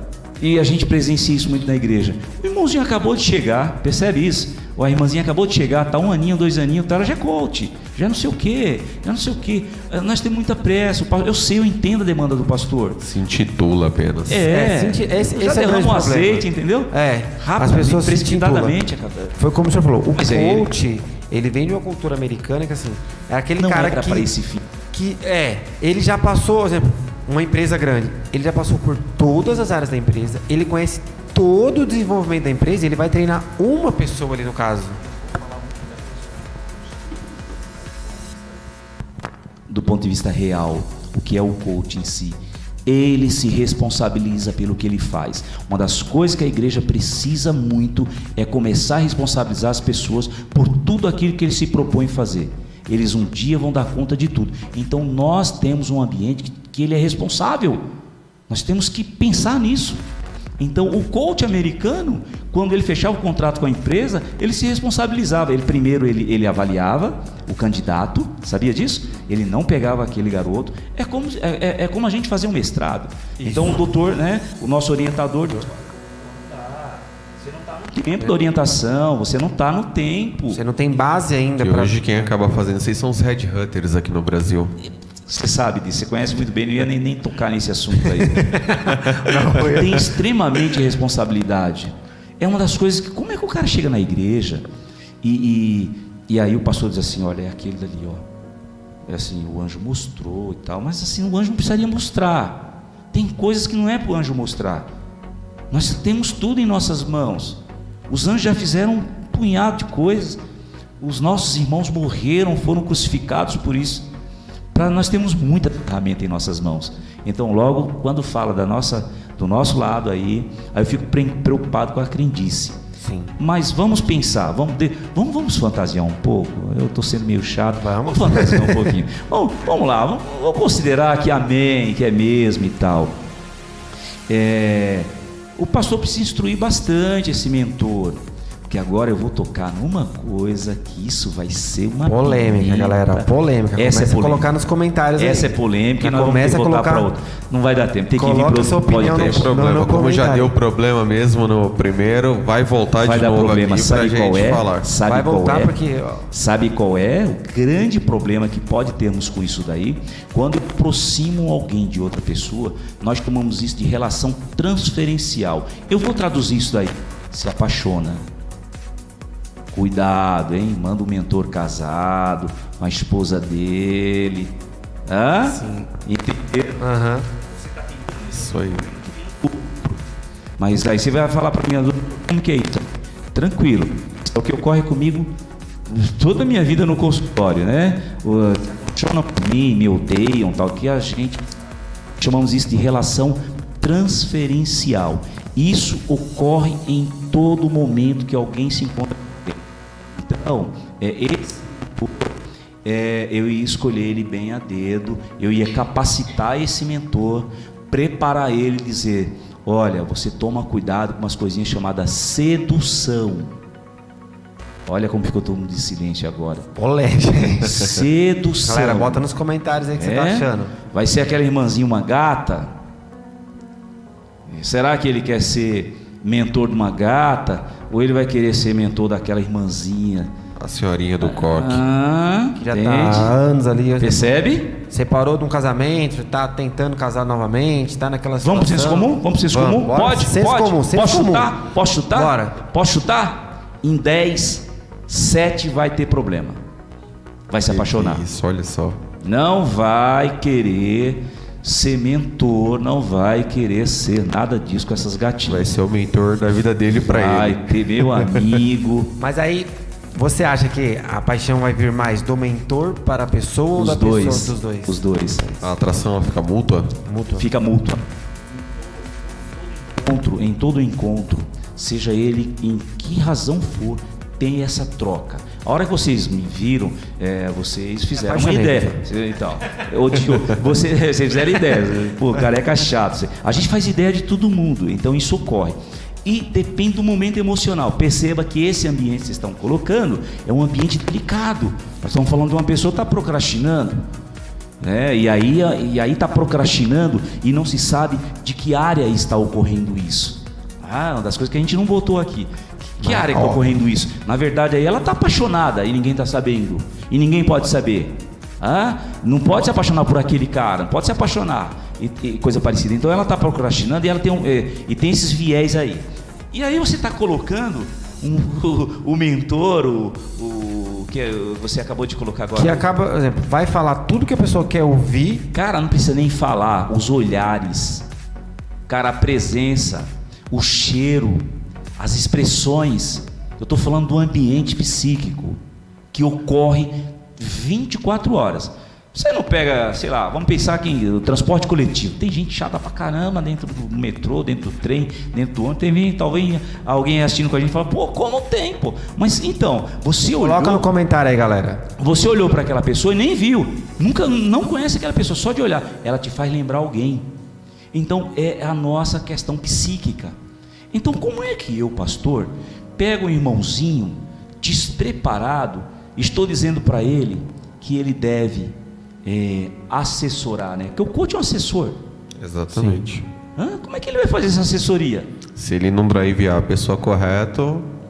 e a gente presencia isso muito na igreja. O irmãozinho acabou de chegar, percebe isso? Ou a irmãzinha acabou de chegar, tá um aninho, dois aninhos, tá, ela já é coach, já não sei o quê, já não sei o quê. Ah, nós temos muita pressa, eu sei, eu entendo a demanda do pastor. Se intitula apenas. É, é senti, esse, já esse derrama é o azeite, entendeu? É, rápido, as pessoas precipitadamente. Foi como o senhor falou, o Mas é coach, é ele. vem de uma cultura americana que assim, é aquele não cara que... esse fim. Que, é, ele já passou, por exemplo, uma empresa grande, ele já passou por todas as áreas da empresa, ele conhece todo o desenvolvimento da empresa, ele vai treinar uma pessoa ali no caso. Do ponto de vista real, o que é o coach em si? Ele se responsabiliza pelo que ele faz. Uma das coisas que a igreja precisa muito é começar a responsabilizar as pessoas por tudo aquilo que ele se propõe fazer. Eles um dia vão dar conta de tudo. Então nós temos um ambiente que, que ele é responsável. Nós temos que pensar nisso. Então, o coach americano, quando ele fechava o contrato com a empresa, ele se responsabilizava. Ele primeiro ele, ele avaliava o candidato, sabia disso? Ele não pegava aquele garoto. É como, é, é, é como a gente fazer um mestrado. Isso. Então, o doutor, né, o nosso orientador, você não está no tempo da orientação, você não está no tempo. Você não tem base ainda. Pra... Hoje quem acaba fazendo isso são os headhunters aqui no Brasil. Você sabe disso, você conhece muito bem, não ia nem, nem tocar nesse assunto aí. *laughs* não, Tem extremamente responsabilidade. É uma das coisas que, como é que o cara chega na igreja e, e, e aí o pastor diz assim: olha, é aquele dali, ó. É assim, o anjo mostrou e tal, mas assim, o anjo não precisaria mostrar. Tem coisas que não é para o anjo mostrar. Nós temos tudo em nossas mãos. Os anjos já fizeram um punhado de coisas. Os nossos irmãos morreram, foram crucificados por isso. Pra, nós temos muita ferramenta em nossas mãos. Então, logo quando fala da nossa, do nosso lado aí, aí eu fico preocupado com a crendice. Sim. Mas vamos pensar, vamos, de, vamos, vamos fantasiar um pouco. Eu estou sendo meio chato, vamos, vamos fantasiar um pouquinho. *laughs* Vamos, vamos lá, vamos, vamos, considerar que amém, que é mesmo e tal. É, o pastor precisa instruir bastante esse mentor porque agora eu vou tocar numa coisa que isso vai ser uma polêmica, galera, polêmica. Essa Começa é polêmica. a colocar nos comentários Essa aí. é polêmica, nós começa vamos a colocar para outro. Não vai dar tempo, tem que vir para outro opinião Não tem problema, no como já deu problema mesmo no primeiro, vai voltar vai de novo problema. aqui sabe pra qual gente é? falar. Sabe vai qual voltar é? porque sabe qual é o grande problema que pode termos com isso daí? Quando aproximam alguém de outra pessoa, nós tomamos isso de relação transferencial. Eu vou traduzir isso daí. Se apaixona Cuidado, hein? Manda um mentor casado, uma esposa dele. Hã? Sim. Entendeu? Aham. Uhum. Isso aí. Mas aí você vai falar para mim, como que é isso? Tranquilo. É o que ocorre comigo toda a minha vida no consultório, né? Chamam por mim, me odeiam, tal, que a gente chamamos isso de relação transferencial. Isso ocorre em todo momento que alguém se encontra então, é, esse, é, eu ia escolher ele bem a dedo, eu ia capacitar esse mentor, preparar ele e dizer: olha, você toma cuidado com umas coisinhas chamadas sedução. Olha como ficou todo mundo de silêncio agora. Polêmica. *laughs* Sedução. Galera, bota nos comentários aí o que é? você tá é? achando. Vai ser aquela irmãzinha uma gata? Será que ele quer ser mentor de uma gata? Ou ele vai querer ser mentor daquela irmãzinha? A senhorinha do coque. Ah, que já está há anos ali. Percebe? Separou de um casamento, está tentando casar novamente, está naquela situação. Vamos para senso comum? Vamos para senso comum? Bora. Pode? Senso pode? comum, senso Posso comum. chutar? Posso chutar? Bora. Posso chutar? Em 10, 7 vai ter problema. Vai se apaixonar. Isso, olha só. Não vai querer ser mentor, não vai querer ser nada disso com essas gatinhas. Vai ser o mentor da vida dele para ele. Vai ter meu *laughs* amigo. Mas aí, você acha que a paixão vai vir mais do mentor para a pessoa os ou da dois, pessoa dos dois? Os dois. A atração fica mútua? Mútua. Fica mútua. Encontro, em todo encontro, seja ele em que razão for, tem essa troca. A hora que vocês me viram, é, vocês fizeram uma ideia. Então, eu digo, você- *laughs* vocês fizeram ideia. Pô, careca chato. A gente faz ideia de todo mundo, então isso ocorre. E depende do momento emocional. Perceba que esse ambiente que vocês estão colocando é um ambiente delicado. Nós estamos falando de uma pessoa que está procrastinando. né? E aí e aí está procrastinando e não se sabe de que área está ocorrendo isso. Ah, uma das coisas que a gente não botou aqui. Que área está ó. ocorrendo isso? Na verdade, aí ela está apaixonada e ninguém está sabendo. E ninguém pode saber. Ah, não pode se apaixonar por aquele cara, não pode se apaixonar. E, e coisa parecida. Então ela está procrastinando e ela tem, um, eh, e tem esses viés aí. E aí você está colocando um- *laughs* o, o mentor, o, o que você acabou de colocar agora. Que acaba, vai falar tudo que a pessoa quer ouvir. Cara, não precisa nem falar, os olhares, cara, a presença, o cheiro, as expressões. Eu estou falando do ambiente psíquico que ocorre 24 horas. Você não pega, sei lá, vamos pensar aqui em transporte coletivo. Tem gente chata pra caramba dentro do metrô, dentro do trem, dentro do ônibus. Tem talvez alguém assistindo com a gente e fala, pô, como tem, pô? Mas então, você olhou. Coloca no comentário aí, galera. Você olhou para aquela pessoa e nem viu, nunca não conhece aquela pessoa, só de olhar, ela te faz lembrar alguém. Então é a nossa questão psíquica. Então como é que eu, pastor, pego um irmãozinho despreparado, estou dizendo para ele que ele deve é, assessorar, né? Porque o coach é um assessor. Exatamente. Hã? Como é que ele vai fazer essa assessoria? Se ele não drivear a pessoa correta,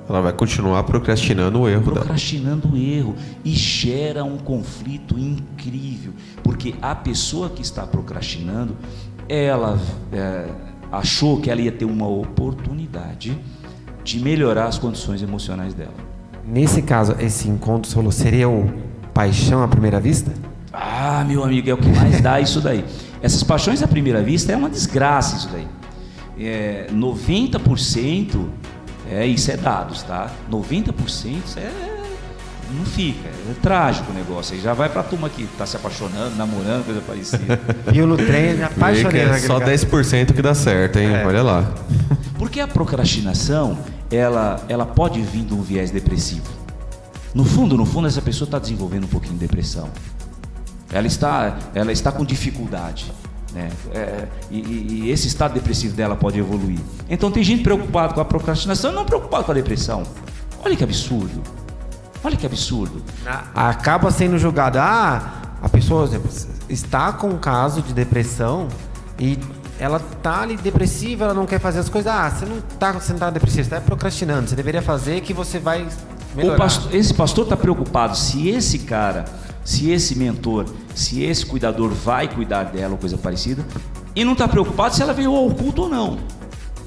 ela vai continuar procrastinando o erro dela. procrastinando o erro e gera um conflito incrível, porque a pessoa que está procrastinando, ela é, achou que ela ia ter uma oportunidade de melhorar as condições emocionais dela. Nesse caso, esse encontro falou, seria o paixão à primeira vista? Ah, meu amigo, é o que mais dá isso daí. *laughs* Essas paixões à primeira vista é uma desgraça isso daí. É, 90% é isso é dados, tá? 90% é não fica, é trágico o negócio. Aí já vai pra turma que tá se apaixonando, namorando, coisa parecida. *laughs* No trem, me apaixonei é só cara. 10% que dá certo, hein? Olha lá. Porque a procrastinação, ela, ela pode vir de um viés depressivo. No fundo, no fundo, essa pessoa está desenvolvendo um pouquinho de depressão. Ela está, ela está com dificuldade. Né? É, e, e- e esse estado depressivo dela pode evoluir. Então tem gente preocupada com a procrastinação e não preocupada com a depressão. Olha que absurdo. Olha que absurdo. Acaba sendo julgado. Ah, a pessoa, exemplo, está com um caso de depressão e ela tá ali depressiva, ela não quer fazer as coisas. Ah, você não tá, você não tá depressiva, você está procrastinando. Você deveria fazer que você vai melhorar. O pastor- esse pastor está preocupado se esse cara, se esse mentor, se esse cuidador vai cuidar dela ou coisa parecida, e não está preocupado se ela veio ao culto ou não.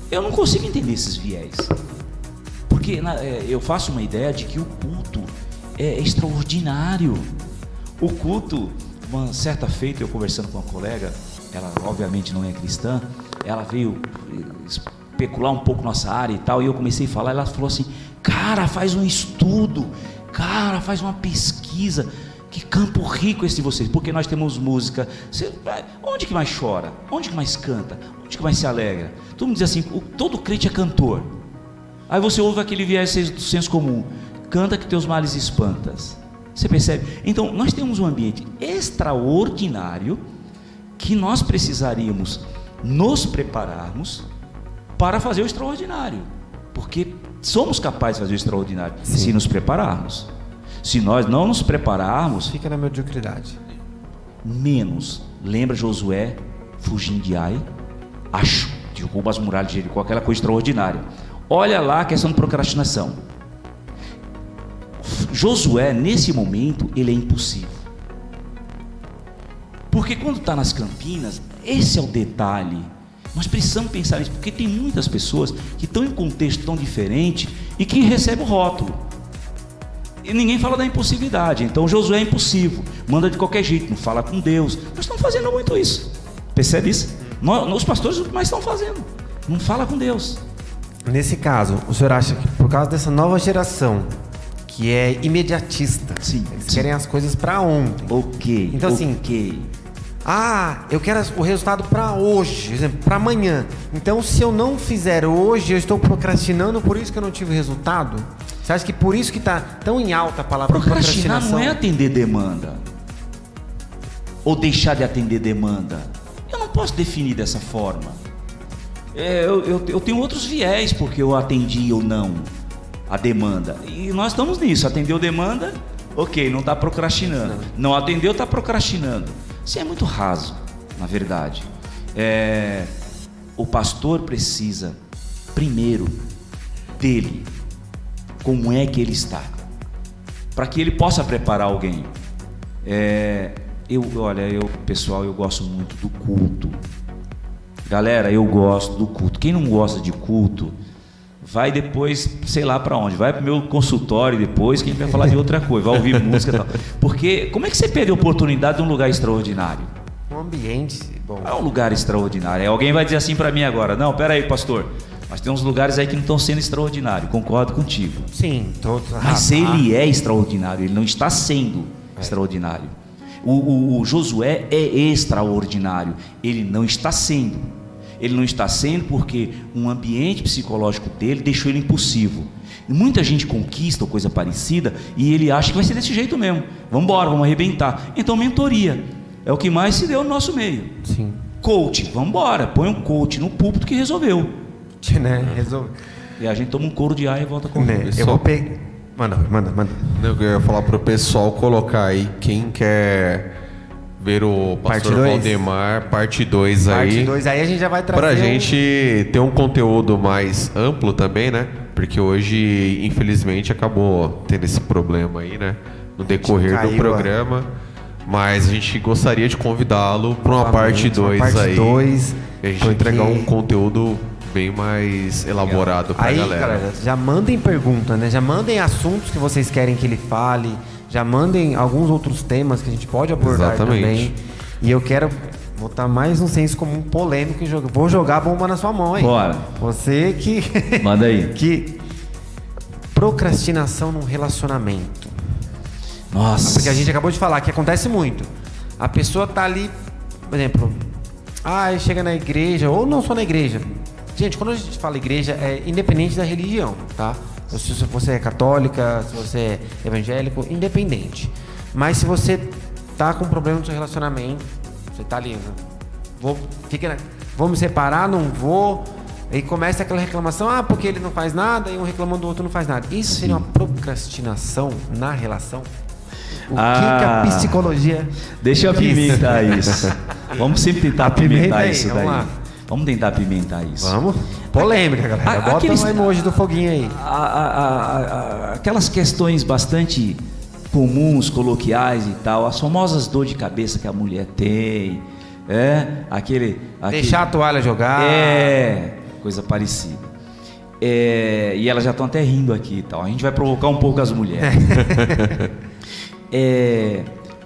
Eu não consigo entender esses viés. Porque na- é, eu faço uma ideia de que o culto é extraordinário. O culto, uma certa feita, eu conversando com uma colega, ela obviamente não é cristã, ela veio eh, especular um pouco nossa área e tal, e eu comecei a falar, ela falou assim: "Cara, faz um estudo, cara, faz uma pesquisa. Que campo rico esse de vocês, porque nós temos música. Você onde que mais chora? Onde que mais canta? Onde que mais se alegra? Todo mundo diz assim: todo crente é cantor. Aí você ouve aquele viés do senso comum: canta que teus males espantas. Você percebe? Então, nós temos um ambiente extraordinário que nós precisaríamos nos prepararmos para fazer o extraordinário. Porque somos capazes de fazer o extraordinário se nos prepararmos. Se nós não nos prepararmos, Fica na mediocridade. menos. Lembra Josué fugindo de Ai? Acho, derruba as muralhas de Jericó, aquela coisa extraordinária. Olha lá a questão de procrastinação. Josué, nesse momento, ele é impossível. Porque quando está nas Campinas, esse é o detalhe. Nós precisamos pensar nisso, porque tem muitas pessoas que estão em contexto tão diferente e que recebem o rótulo. E ninguém fala da impossibilidade. Então Josué é impossível, manda de qualquer jeito, não fala com Deus. Nós estamos fazendo muito isso. Percebe isso? Nós, os pastores mais estão fazendo. Não fala com Deus. Nesse caso, o senhor acha que por causa dessa nova geração, que é imediatista, Sim, eles sim. querem as coisas para ontem. Ok. Então, assim, ok. Ah, eu quero o resultado para hoje, por exemplo, para amanhã. Então, se eu não fizer hoje, eu estou procrastinando, por isso que eu não tive resultado. Você acha que por isso que tá tão em alta a palavra Procrastinar procrastinação? não é atender demanda. Ou deixar de atender demanda. Eu não posso definir dessa forma. É, eu, eu- eu tenho outros viés porque eu atendi ou não a demanda. E nós estamos nisso. Atendeu demanda, ok, não está procrastinando. Não atendeu, está procrastinando. Isso é muito raso, na verdade. É, o pastor precisa, primeiro, dele. Como é que ele está? para que ele possa preparar alguém. É, eu, olha, eu pessoal, eu gosto muito do culto. Galera, eu gosto do culto. Quem não gosta de culto, vai depois, sei lá para onde, vai pro meu consultório depois, que a gente vai falar de outra coisa, vai ouvir música e tal. Porque como é que você perde a oportunidade de um lugar extraordinário? Um ambiente, bom. É um lugar extraordinário. Aí alguém vai dizer assim para mim agora: "Não, pera aí, pastor. Mas tem uns lugares aí que não estão sendo extraordinários". Concordo contigo. Sim, todos. Mas Ah, ele é extraordinário, ele não está sendo extraordinário. O, o- o Josué é extraordinário, ele não está sendo. Ele não está sendo porque um ambiente psicológico dele deixou ele impulsivo. E Muita gente conquista ou coisa parecida e ele acha que vai ser desse jeito mesmo. Vamos embora, vamos arrebentar. Então, mentoria é o que mais se deu no nosso meio. Sim. Coach, vamos embora, põe um coach no púlpito que resolveu. Né? Resolve. E a gente toma um couro de ar e volta com Né? Eu vou pegar. Manda, manda, manda. Eu ia falar pro pessoal colocar aí quem quer ver o Parte Pastor dois? Valdemar, parte 2 aí. Parte 2, aí a gente já vai trazer. Pra gente ter um conteúdo mais amplo também, né? Porque hoje, infelizmente, acabou tendo esse problema aí, né? No decorrer caiu, do programa. Mas a gente gostaria de convidá-lo para uma parte uma 2 parte aí. dois, e a gente porque- entregar um conteúdo bem mais elaborado Aí, galera. já mandem pergunta, né? Já mandem assuntos que vocês querem que ele fale. Já mandem alguns outros temas que a gente pode abordar Exatamente. também. E eu quero botar mais um senso comum polêmico e jogar. Vou jogar a bomba na sua mão, hein? Bora. Você que. *laughs* Manda aí. que. Procrastinação num relacionamento. Nossa. Porque a gente acabou de falar que acontece muito. A pessoa tá ali, por exemplo, ah, chega na igreja, ou não só na igreja. Gente, quando a gente fala igreja, é independente da religião, tá? Se você é católica, se você é evangélico, independente. Mas se você tá com problema no seu relacionamento, você tá ali, né? vou, fica, na- vou me separar, não vou. Aí começa aquela reclamação, ah, porque ele não faz nada, e um reclamando do outro não faz nada. Isso seria uma procrastinação na relação? O que, que Ah. a psicologia. Deixa eu apimentar *laughs* isso. Vamos sempre tentar Apimenta apimentar isso vamos daí. lá. Vamos tentar apimentar isso. Vamos? Polêmica, galera. A- Bota aqueles- um emoji do foguinho aí. A- a- aquelas questões bastante comuns, coloquiais e tal, as famosas dor de cabeça que a mulher tem, é aquele, aquele Deixar a toalha jogar. é coisa parecida. É, e elas já estão até rindo aqui e tal. A gente vai provocar um pouco as mulheres. *laughs* É,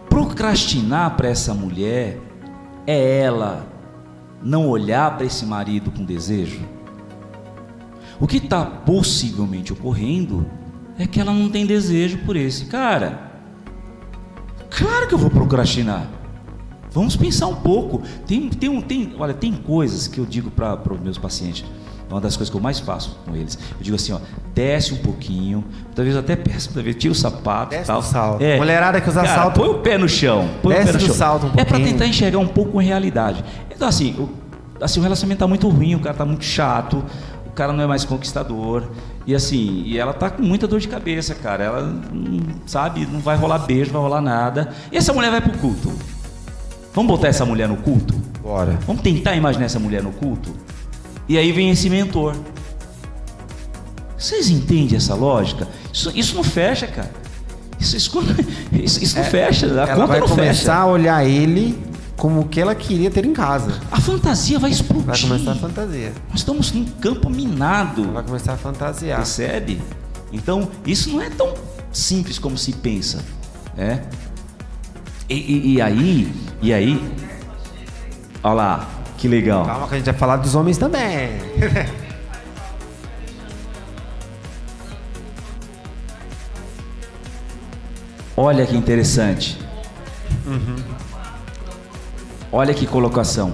procrastinar para essa mulher é ela não olhar para esse marido com desejo? O que está possivelmente ocorrendo é que ela não tem desejo por esse cara. Claro que eu vou procrastinar. Vamos pensar um pouco. Tem, tem, um, tem, olha, tem coisas que eu digo para os meus pacientes. É uma das coisas que eu mais faço com eles. Eu digo assim, ó, desce um pouquinho. Talvez até peço, talvez tira o sapato e Desce tal. salto. É. Mulherada que usa Cara, salto- Põe o pé no chão. Põe Desce o pé no chão. salto um é para pouquinho. tentar enxergar um pouco a realidade. Então assim, o, assim, o relacionamento tá muito ruim, o cara tá muito chato, o cara não é mais conquistador. E assim, e ela tá com muita dor de cabeça, cara. Ela, sabe, não vai rolar beijo, não vai rolar nada. E essa mulher vai pro culto. Vamos botar essa mulher no culto? Bora. Vamos tentar imaginar essa mulher no culto? E aí vem esse mentor. Vocês entendem essa lógica? Isso, isso não fecha, cara. Isso, isso, *laughs* isso- não fecha, a É, Ela vai começar fecha. a olhar ele como o que ela queria ter em casa. A fantasia vai explodir. Vai começar a fantasia. Nós estamos num campo minado. Vai começar a fantasiar. Percebe? Então, isso não é tão simples como se pensa. É? E, e- e aí, e aí, olha lá, que legal. Calma que a gente vai falar dos homens também. *laughs* Olha que interessante. Olha que colocação.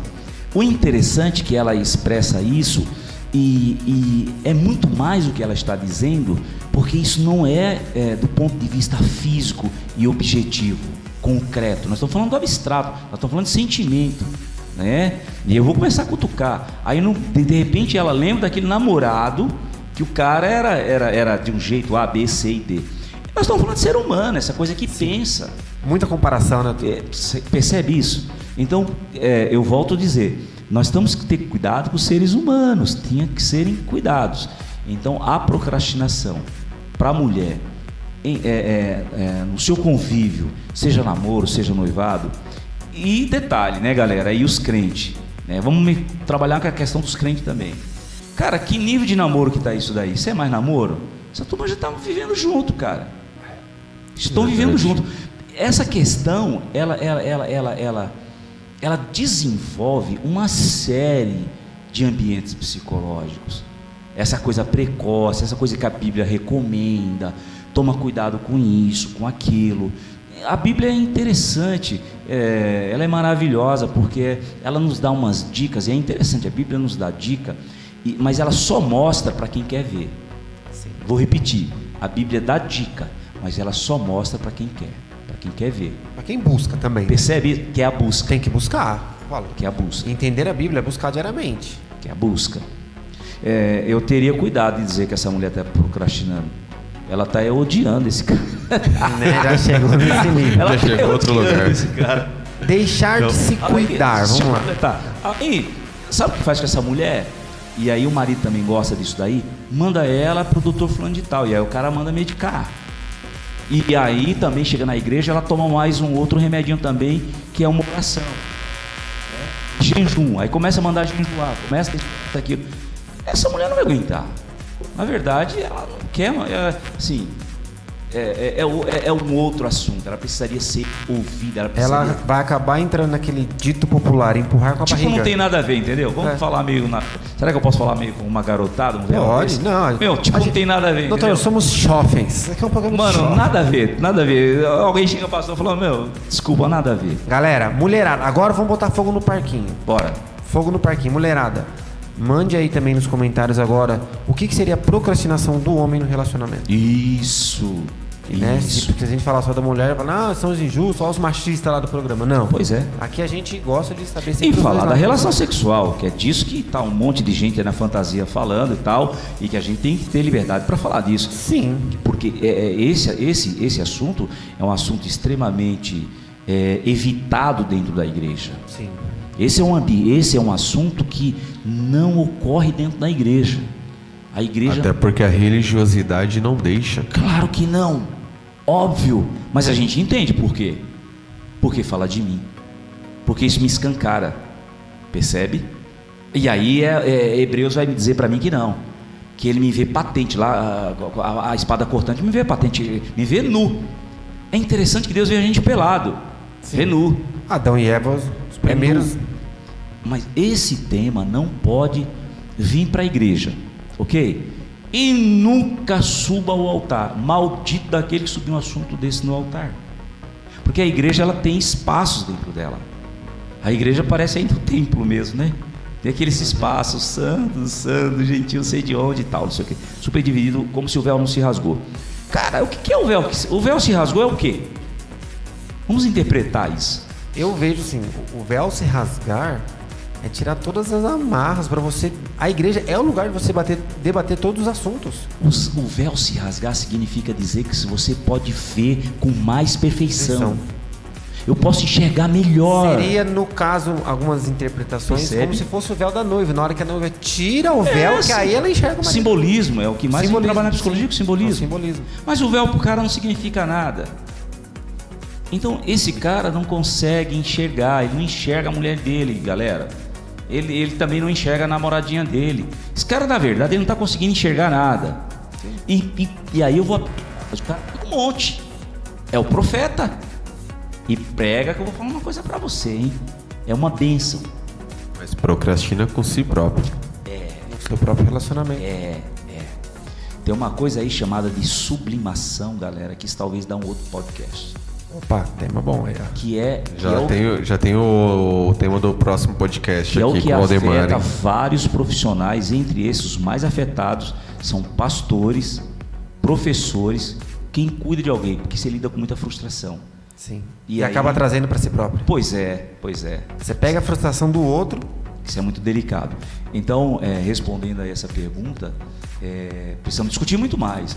O interessante é que ela expressa isso E, e é muito mais o que ela está dizendo, porque isso não é, é do ponto de vista físico e objetivo, concreto. Nós estamos falando do abstrato, nós estamos falando de sentimento. Né? E eu vou começar a cutucar. Aí de, de repente ela lembra daquele namorado que o cara era, era, era de um jeito A, B, C e D. Nós estamos falando de ser humano, essa coisa que Sim. pensa. Muita comparação, né? É, percebe isso? Então, é, eu volto a dizer, nós temos que ter cuidado com os seres humanos, tinha que serem cuidados. Então, a procrastinação para a mulher, em, é, é, é, no seu convívio, seja namoro, seja noivado, e detalhe, né, galera? E os crentes, né? Vamos trabalhar com a questão dos crentes também. Cara, que nível de namoro que tá isso daí? Isso é mais namoro? Essa turma já está vivendo junto, cara. Estão vivendo junto. Essa questão, ela, ela, ela, ela, ela, ela desenvolve uma série de ambientes psicológicos. Essa coisa precoce, essa coisa que a Bíblia recomenda, toma cuidado com isso, com aquilo. A Bíblia é interessante, é, ela é maravilhosa porque ela nos dá umas dicas, e é interessante, a Bíblia nos dá dica e, mas ela só mostra para quem quer ver. Sim. Vou repetir: a Bíblia dá dica, mas ela só mostra para quem quer, quem quer ver. Para quem busca também. Percebe que é a busca. Tem que buscar. Fala. Que é a busca. Entender a Bíblia é buscar diariamente. Que é a busca. É, eu teria cuidado de dizer que essa mulher está procrastinando. Ela está odiando esse cara. *laughs* né? Já chegou nesse nível. Ela Já tá chegou outro lugar. Esse cara. Deixar de se cuidar. Vamos lá. Tá. Aí, sabe o que faz com essa mulher? e aí o marido também gosta disso daí, manda ela pro doutor fulano de tal, e aí o cara manda medicar. E aí também chega na igreja, ela toma mais um outro remedinho também, que é uma oração. É, jejum, aí começa a mandar jejuar, começa a aquilo. Essa mulher não vai aguentar. Na verdade, ela não quer, é, assim, é, é, é, é, é, um outro assunto. Ela precisaria ser ouvida. Ela, precisaria... ela vai acabar entrando naquele dito popular, empurrar com a tipo, barriga. não tem nada a ver, entendeu? Vamos é. falar meio na... Será que eu posso falar meio com uma garotada? Pode, não. Meu, tipo, não gente... tem nada a ver. Doutor, entendeu? somos jovens. Aqui é um programa Mano, nada a ver, nada a ver. Alguém chega passou e falou, meu, desculpa, nada a ver. Galera, mulherada, agora vamos botar fogo no parquinho. Bora. Fogo no parquinho, mulherada. Mande aí também nos comentários agora o que, que seria a procrastinação do homem no relacionamento. Isso. Né? Se, a gente falar só da mulher, falar, ah, são os injustos, só os machistas lá do programa. Não. Pois é. Aqui a gente gosta de saber E falar da relação sexual, que é disso que tá um monte de gente na fantasia falando e tal, e que a gente tem que ter liberdade para falar disso. Sim. Porque é, é, esse, esse, esse assunto é um assunto extremamente é, evitado dentro da igreja. Sim. Esse é, um, esse é um assunto que não ocorre dentro da igreja. A igreja. Até porque a religiosidade não deixa. Claro que não. Óbvio, mas a gente entende por quê. Porque fala de mim. Porque isso me escancara. Percebe? E aí é, é, Hebreus vai me dizer para mim que não. Que ele me vê patente lá, a, a, a, espada cortante me vê patente, me vê nu. É interessante que Deus vê a gente pelado. Sim. Vê nu. Adão e Eva, os primeiros. É Mas esse tema não pode vir para a igreja, ok? e nunca suba ao altar. Maldito daquele que subiu um assunto desse no altar. Porque a igreja ela tem espaços dentro dela. A igreja parece ainda o templo mesmo, né? Tem aqueles espaços, santo, santo, gentil, sei de onde e tal, não sei o que. Super dividido, como se o véu não se rasgou. Cara, o que é o véu? O véu se rasgou é o quê? Vamos interpretar isso. Eu vejo assim, o véu se rasgar é tirar todas as amarras para você. A igreja é o lugar de você bater, debater todos os assuntos. O, o, véu se rasgar significa dizer que você pode ver com mais perfeição. perfeição. Eu posso enxergar melhor. Seria, no caso, algumas interpretações, Percebe? como se fosse o véu da noiva. Na hora que a noiva tira o véu, é, que aí ela enxerga mais. Simbolismo é o que mais trabalha na psicologia, com simbolismo. simbolismo. Mas o véu pro cara não significa nada. Então, esse cara não consegue enxergar, ele não enxerga a mulher dele, galera ele, ele também não enxerga a namoradinha dele. Esse cara, na verdade, ele não está conseguindo enxergar nada. E, e, e, aí eu vou. O cara um monte. É o profeta. E prega que eu vou falar uma coisa para você, hein? É uma bênção. Mas procrastina com si próprio. É. No seu próprio relacionamento. É, é. Tem uma coisa aí chamada de sublimação, galera, que isso talvez dá um outro podcast. Opa, tema bom aí, ó. que é, que Já é o, tem, já tem o, o tema do próximo podcast que é o aqui que com o Aldemar. afeta vários profissionais, entre esses os mais afetados são pastores, professores, quem cuida de alguém, porque você lida com muita frustração. Sim. E E, aí- acaba trazendo para si próprio. Pois é, pois é. Você pega a frustração do outro. Isso é muito delicado. Então, é, respondendo a essa pergunta, é, precisamos discutir muito mais.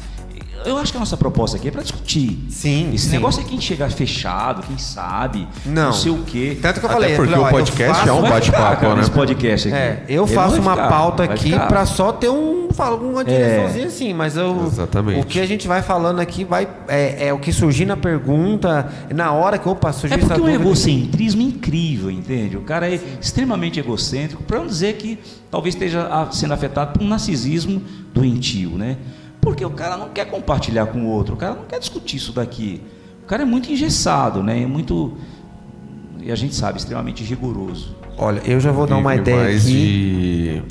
Eu acho que a nossa proposta aqui é para discutir. Sim, Esse sim. negócio é quem chegar fechado, quem sabe, Não. não sei o quê. Tanto que eu Até falei, eu porque falei, o eu podcast faço- é um bate-papo, né? Nesse podcast aqui. É, eu Ele faço uma ficar, pauta aqui pra só ter um, falo, uma direçãozinha assim, mas eu, Exatamente. o que a gente vai falando aqui vai é, é o que surgir na pergunta, na hora que opa, surgiu É essa porque é um dúvida. egocentrismo incrível, entende? O cara é extremamente egocêntrico, para não dizer que talvez esteja sendo afetado por um narcisismo doentio, né? Porque o cara não quer compartilhar com o outro, o cara não quer discutir isso daqui. O cara é muito engessado, né? É muito e a gente sabe extremamente rigoroso. Olha, eu já vou dar uma ideia mais aqui.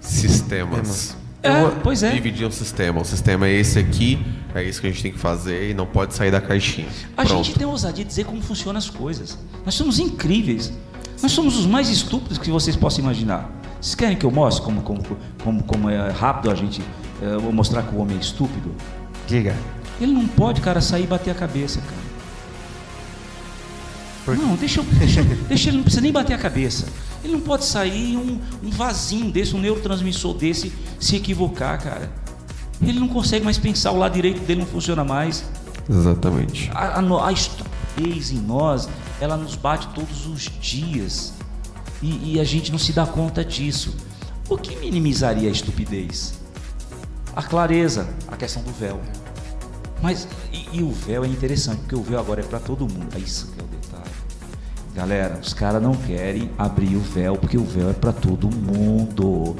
de sistemas. Eu É, vou- pois é. De um sistema. O sistema é esse aqui, é isso que a gente tem que fazer e não pode sair da caixinha. A Pronto. gente tem ousadia de dizer como funcionam as coisas. Nós somos incríveis. Nós somos os mais estúpidos que vocês possam imaginar. Vocês querem que eu mostre como, como, como, como é rápido a gente vou mostrar que o homem é estúpido? Diga. Ele não pode, cara, sair e bater a cabeça, cara. Não, deixa, eu- deixa, deixa ele, não precisa nem bater a cabeça. Ele não pode sair um, um vasinho desse, um neurotransmissor desse, se equivocar, cara. Ele não consegue mais pensar, o lado direito dele não funciona mais. Exatamente. A, a, a estupidez em nós, ela nos bate todos os dias. E, e a gente não se dá conta disso. O que minimizaria a estupidez? A clareza, a questão do véu. Mas, e, e o véu é interessante, porque o véu agora é para todo mundo. É isso que é o detalhe. Galera, os caras não querem abrir o véu, porque o véu é para todo mundo.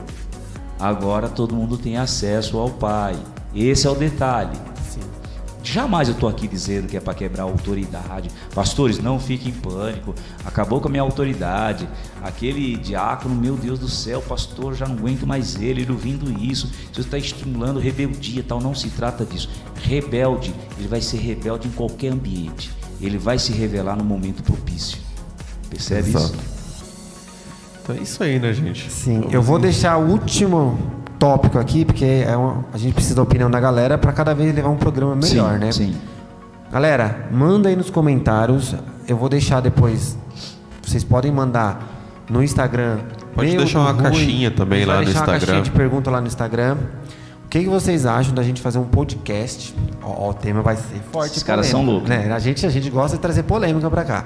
Agora todo mundo tem acesso ao Pai. Esse é o detalhe. Jamais eu estou aqui dizendo que é para quebrar a autoridade. Pastores, não fiquem em pânico. Acabou com a minha autoridade. Aquele diácono, meu Deus do céu, pastor, já não aguento mais ele, ele ouvindo isso. Isso está estimulando rebeldia, tal. Não se trata disso. Rebelde, ele vai ser rebelde em qualquer ambiente. Ele vai se revelar no momento propício. Percebe Exato. isso? Então é isso aí, né, gente? Sim, eu vou deixar o último tópico aqui, porque é uma- a gente precisa da opinião da galera para cada vez levar um programa melhor, sim, né? Sim. Galera, manda aí nos comentários. Eu vou deixar depois. Vocês podem mandar no Instagram. Pode meu, deixar uma Rui. caixinha também lá no deixar uma Instagram. caixinha de pergunta lá no Instagram. O que, que vocês acham da gente fazer um podcast? Ó, o tema vai ser forte. Esses caras são loucos. Né? A, gente, a gente gosta de trazer polêmica pra cá.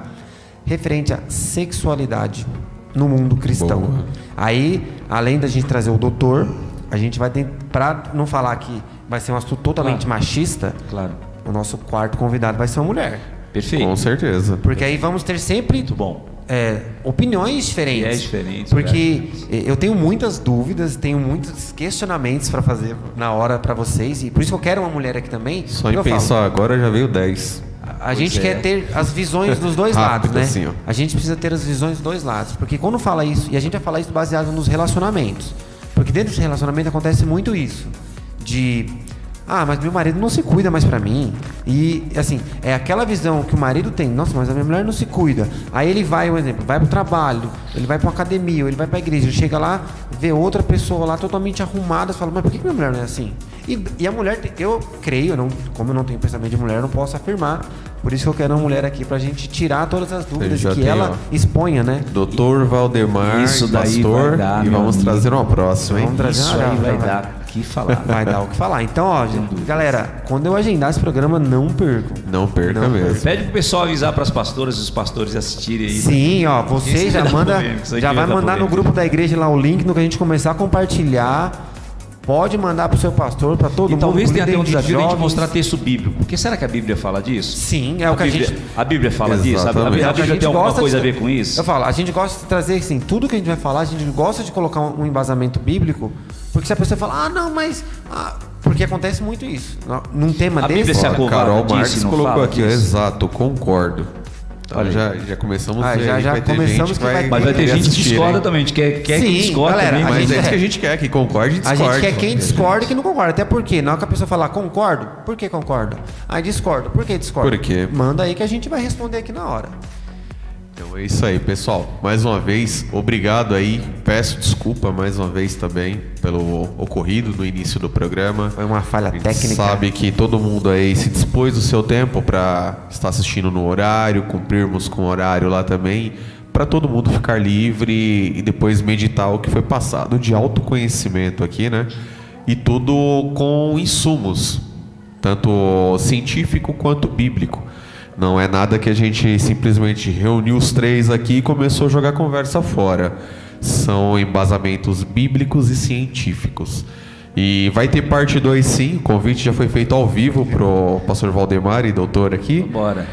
Referente à sexualidade no mundo cristão. Boa. Aí, além da gente trazer o doutor, a gente vai ter. Pra não falar que vai ser um assunto totalmente Claro. machista, Claro. o nosso quarto convidado vai ser uma mulher. Perfeito. Com certeza. Porque aí vamos ter sempre Muito bom. é, opiniões diferentes. Viés diferentes, Porque eh, eu tenho muitas dúvidas, tenho muitos questionamentos para fazer na hora para vocês. E por isso que eu quero uma mulher aqui também. Só em eu falo, pensar agora já veio 10. a gente é. quer ter as visões dos dois *laughs* lados, né? assim. A gente precisa ter as visões dos dois lados. Porque quando fala isso, e a gente vai falar isso baseado nos relacionamentos. Porque dentro dos relacionamentos acontece muito isso. De. Ah, mas meu marido não se cuida mais pra mim. E, assim, é aquela visão que o marido tem. Nossa, mas a minha mulher não se cuida. Aí ele vai, um exemplo, vai pro trabalho, ele vai pra uma academia, ou ele vai pra igreja, ele chega lá, vê outra pessoa lá totalmente arrumada, fala, mas por que minha mulher não é assim? E, e a mulher, eu creio, não, como eu não tenho pensamento de mulher, eu não posso afirmar. Por isso que eu quero uma mulher aqui pra gente tirar todas as dúvidas que tem, ela ó. exponha, né? Doutor Valdemar, Isso daí pastor, vai dar, e vamos amigo. trazer uma próxima, hein? Vamos trazer Isso uma- aí vai vai. dar que falar. Vai dar o que falar. Então, ó, gente, galera, quando eu agendar esse programa, não percam. Não perca Não mesmo. Pede pro pessoal avisar para as pastoras e os pastores assistirem aí. Sim, ó, você já manda, aqui já vai vai dar mandar no polêmica. grupo da igreja lá o link no que a gente começar a compartilhar. Pode mandar pro seu pastor, para todo E mundo. talvez tenha até um desafio de a gente mostrar texto bíblico. Porque será que a Bíblia fala disso? Sim, é o que a Bíblia, gente a Bíblia fala disso? A, a- a Exatamente. É o que Bíblia tem alguma coisa de- a ver com isso? Eu falo, a gente gosta de trazer assim, tudo que a gente vai falar, a gente gosta de colocar um embasamento bíblico, porque se a pessoa fala, ah, não, mas. ah", porque acontece muito isso. Num tema A desse. Bíblia se Carol Marques não colocou fala aqui, disso? exato, concordo. Então Olha já, já começamos Ah, a ver. já- já vai ter começamos gente que vai- Mas vai ter gente que discorda hein? também. A gente quer, quer Sim, que discorda galera, também. a Mas gente- é isso é. que a gente quer, que concorde e A discorde. gente quer quem discorda e quem não concorda. Até porque, na hora que a pessoa falar concordo, por que concorda? Aí discordo. Por que discorda? Por quê? Manda aí que a gente vai responder aqui na hora. Então é isso aí, pessoal. Mais uma vez, obrigado aí. Peço desculpa mais uma vez também pelo ocorrido no início do programa. Foi uma falha técnica. sabe que todo mundo aí se dispôs do seu tempo para estar assistindo no horário, cumprirmos com o horário lá também, para todo mundo ficar livre e depois meditar o que foi passado de autoconhecimento aqui, né? E tudo com insumos, tanto científico quanto bíblico. Não é nada que a gente simplesmente reuniu os três aqui e começou a jogar conversa fora. São embasamentos bíblicos e científicos. E vai ter parte 2 sim, o convite já foi feito ao vivo pro pastor Valdemar e doutor aqui. Bora.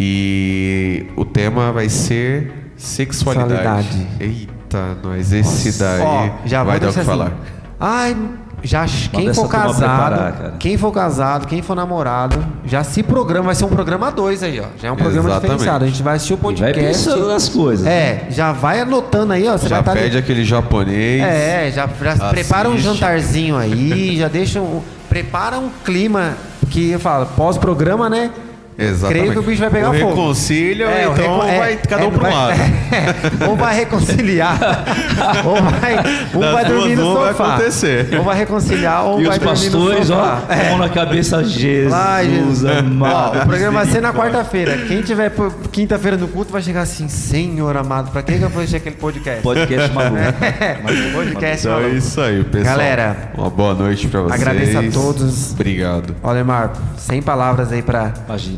E o tema vai ser sexualidade. Sexualidade. Eita, nós esse daí Ó, já vai dar o que deixar falar. assim. Ai, já quem for casado, preparar, quem for casado, quem for namorado, já se programa, vai ser um programa 2 aí, ó. Já é um programa Exatamente. diferenciado. A gente vai assistir o E vai podcast. pensando nas coisas. É, já vai anotando aí, ó. Você Já vai estar pede aquele japonês. É, já, já prepara um jantarzinho aí, já deixa um. Prepara um clima que eu falo, pós-programa, né? Exatamente. Creio que o bicho vai pegar o fogo. reconcílio, É, o então recon- é, vai cada um é, para um lado. é, *laughs* ou vai reconciliar, ou vai, um Das vai dormir no uma vai sofá. acontecer. Ou vai reconciliar, ou E vai os dormir no pastores, ó, sofá. É. mão na cabeça, Jesus Jesus. amado. Ó, o programa vai ser na quarta-feira. Quem tiver quinta-feira no culto vai chegar assim, Senhor amado, pra que que eu vou assistir aquele podcast? Podcast maluco. É, podcast Então é maluco. isso aí, pessoal. Galera, uma boa noite pra vocês. agradeço a todos. Obrigado. Olemar, sem palavras aí pra,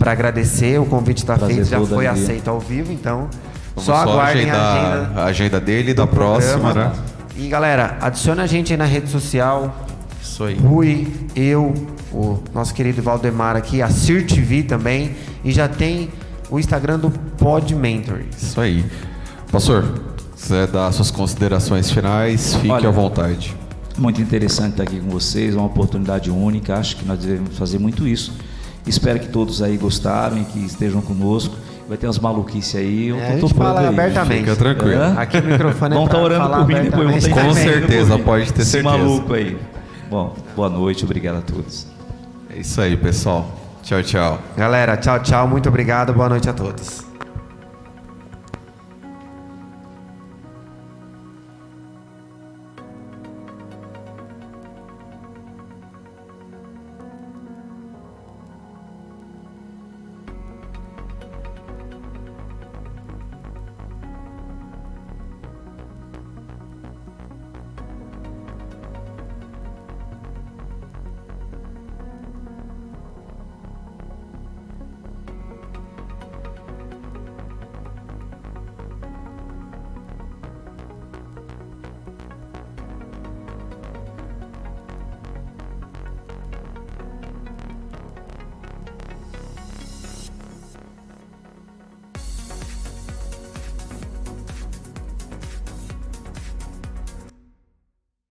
Pra agradecer. O convite tá Prazer feito, já foi alegria. aceito ao vivo, então Vamos só aguardem a agenda. a agenda dele da próxima, programa. né? E galera, adiciona a gente aí na rede social. Isso aí. Rui, eu, o nosso querido Valdemar aqui, a Cir TV também. E já tem o Instagram do Pod Mentoring. Isso aí. Pastor, se quiser dar suas considerações finais, fique Olha, à vontade. Muito interessante estar aqui com vocês, é uma oportunidade única. Acho que nós devemos fazer muito isso. Espero que todos aí gostaram e que estejam conosco. Vai ter umas maluquices aí. Eu É, tô topando aí. abertamente. Fica tranquilo. Hã? Aqui o microfone é Vão pra estar orando falar por mim depois. Vão tá Com certeza, pode ter Esse certeza. maluco aí. Bom, boa noite, obrigado a todos. É isso aí, pessoal. Tchau, tchau. Galera, tchau, tchau. Muito obrigado. Boa noite a todos.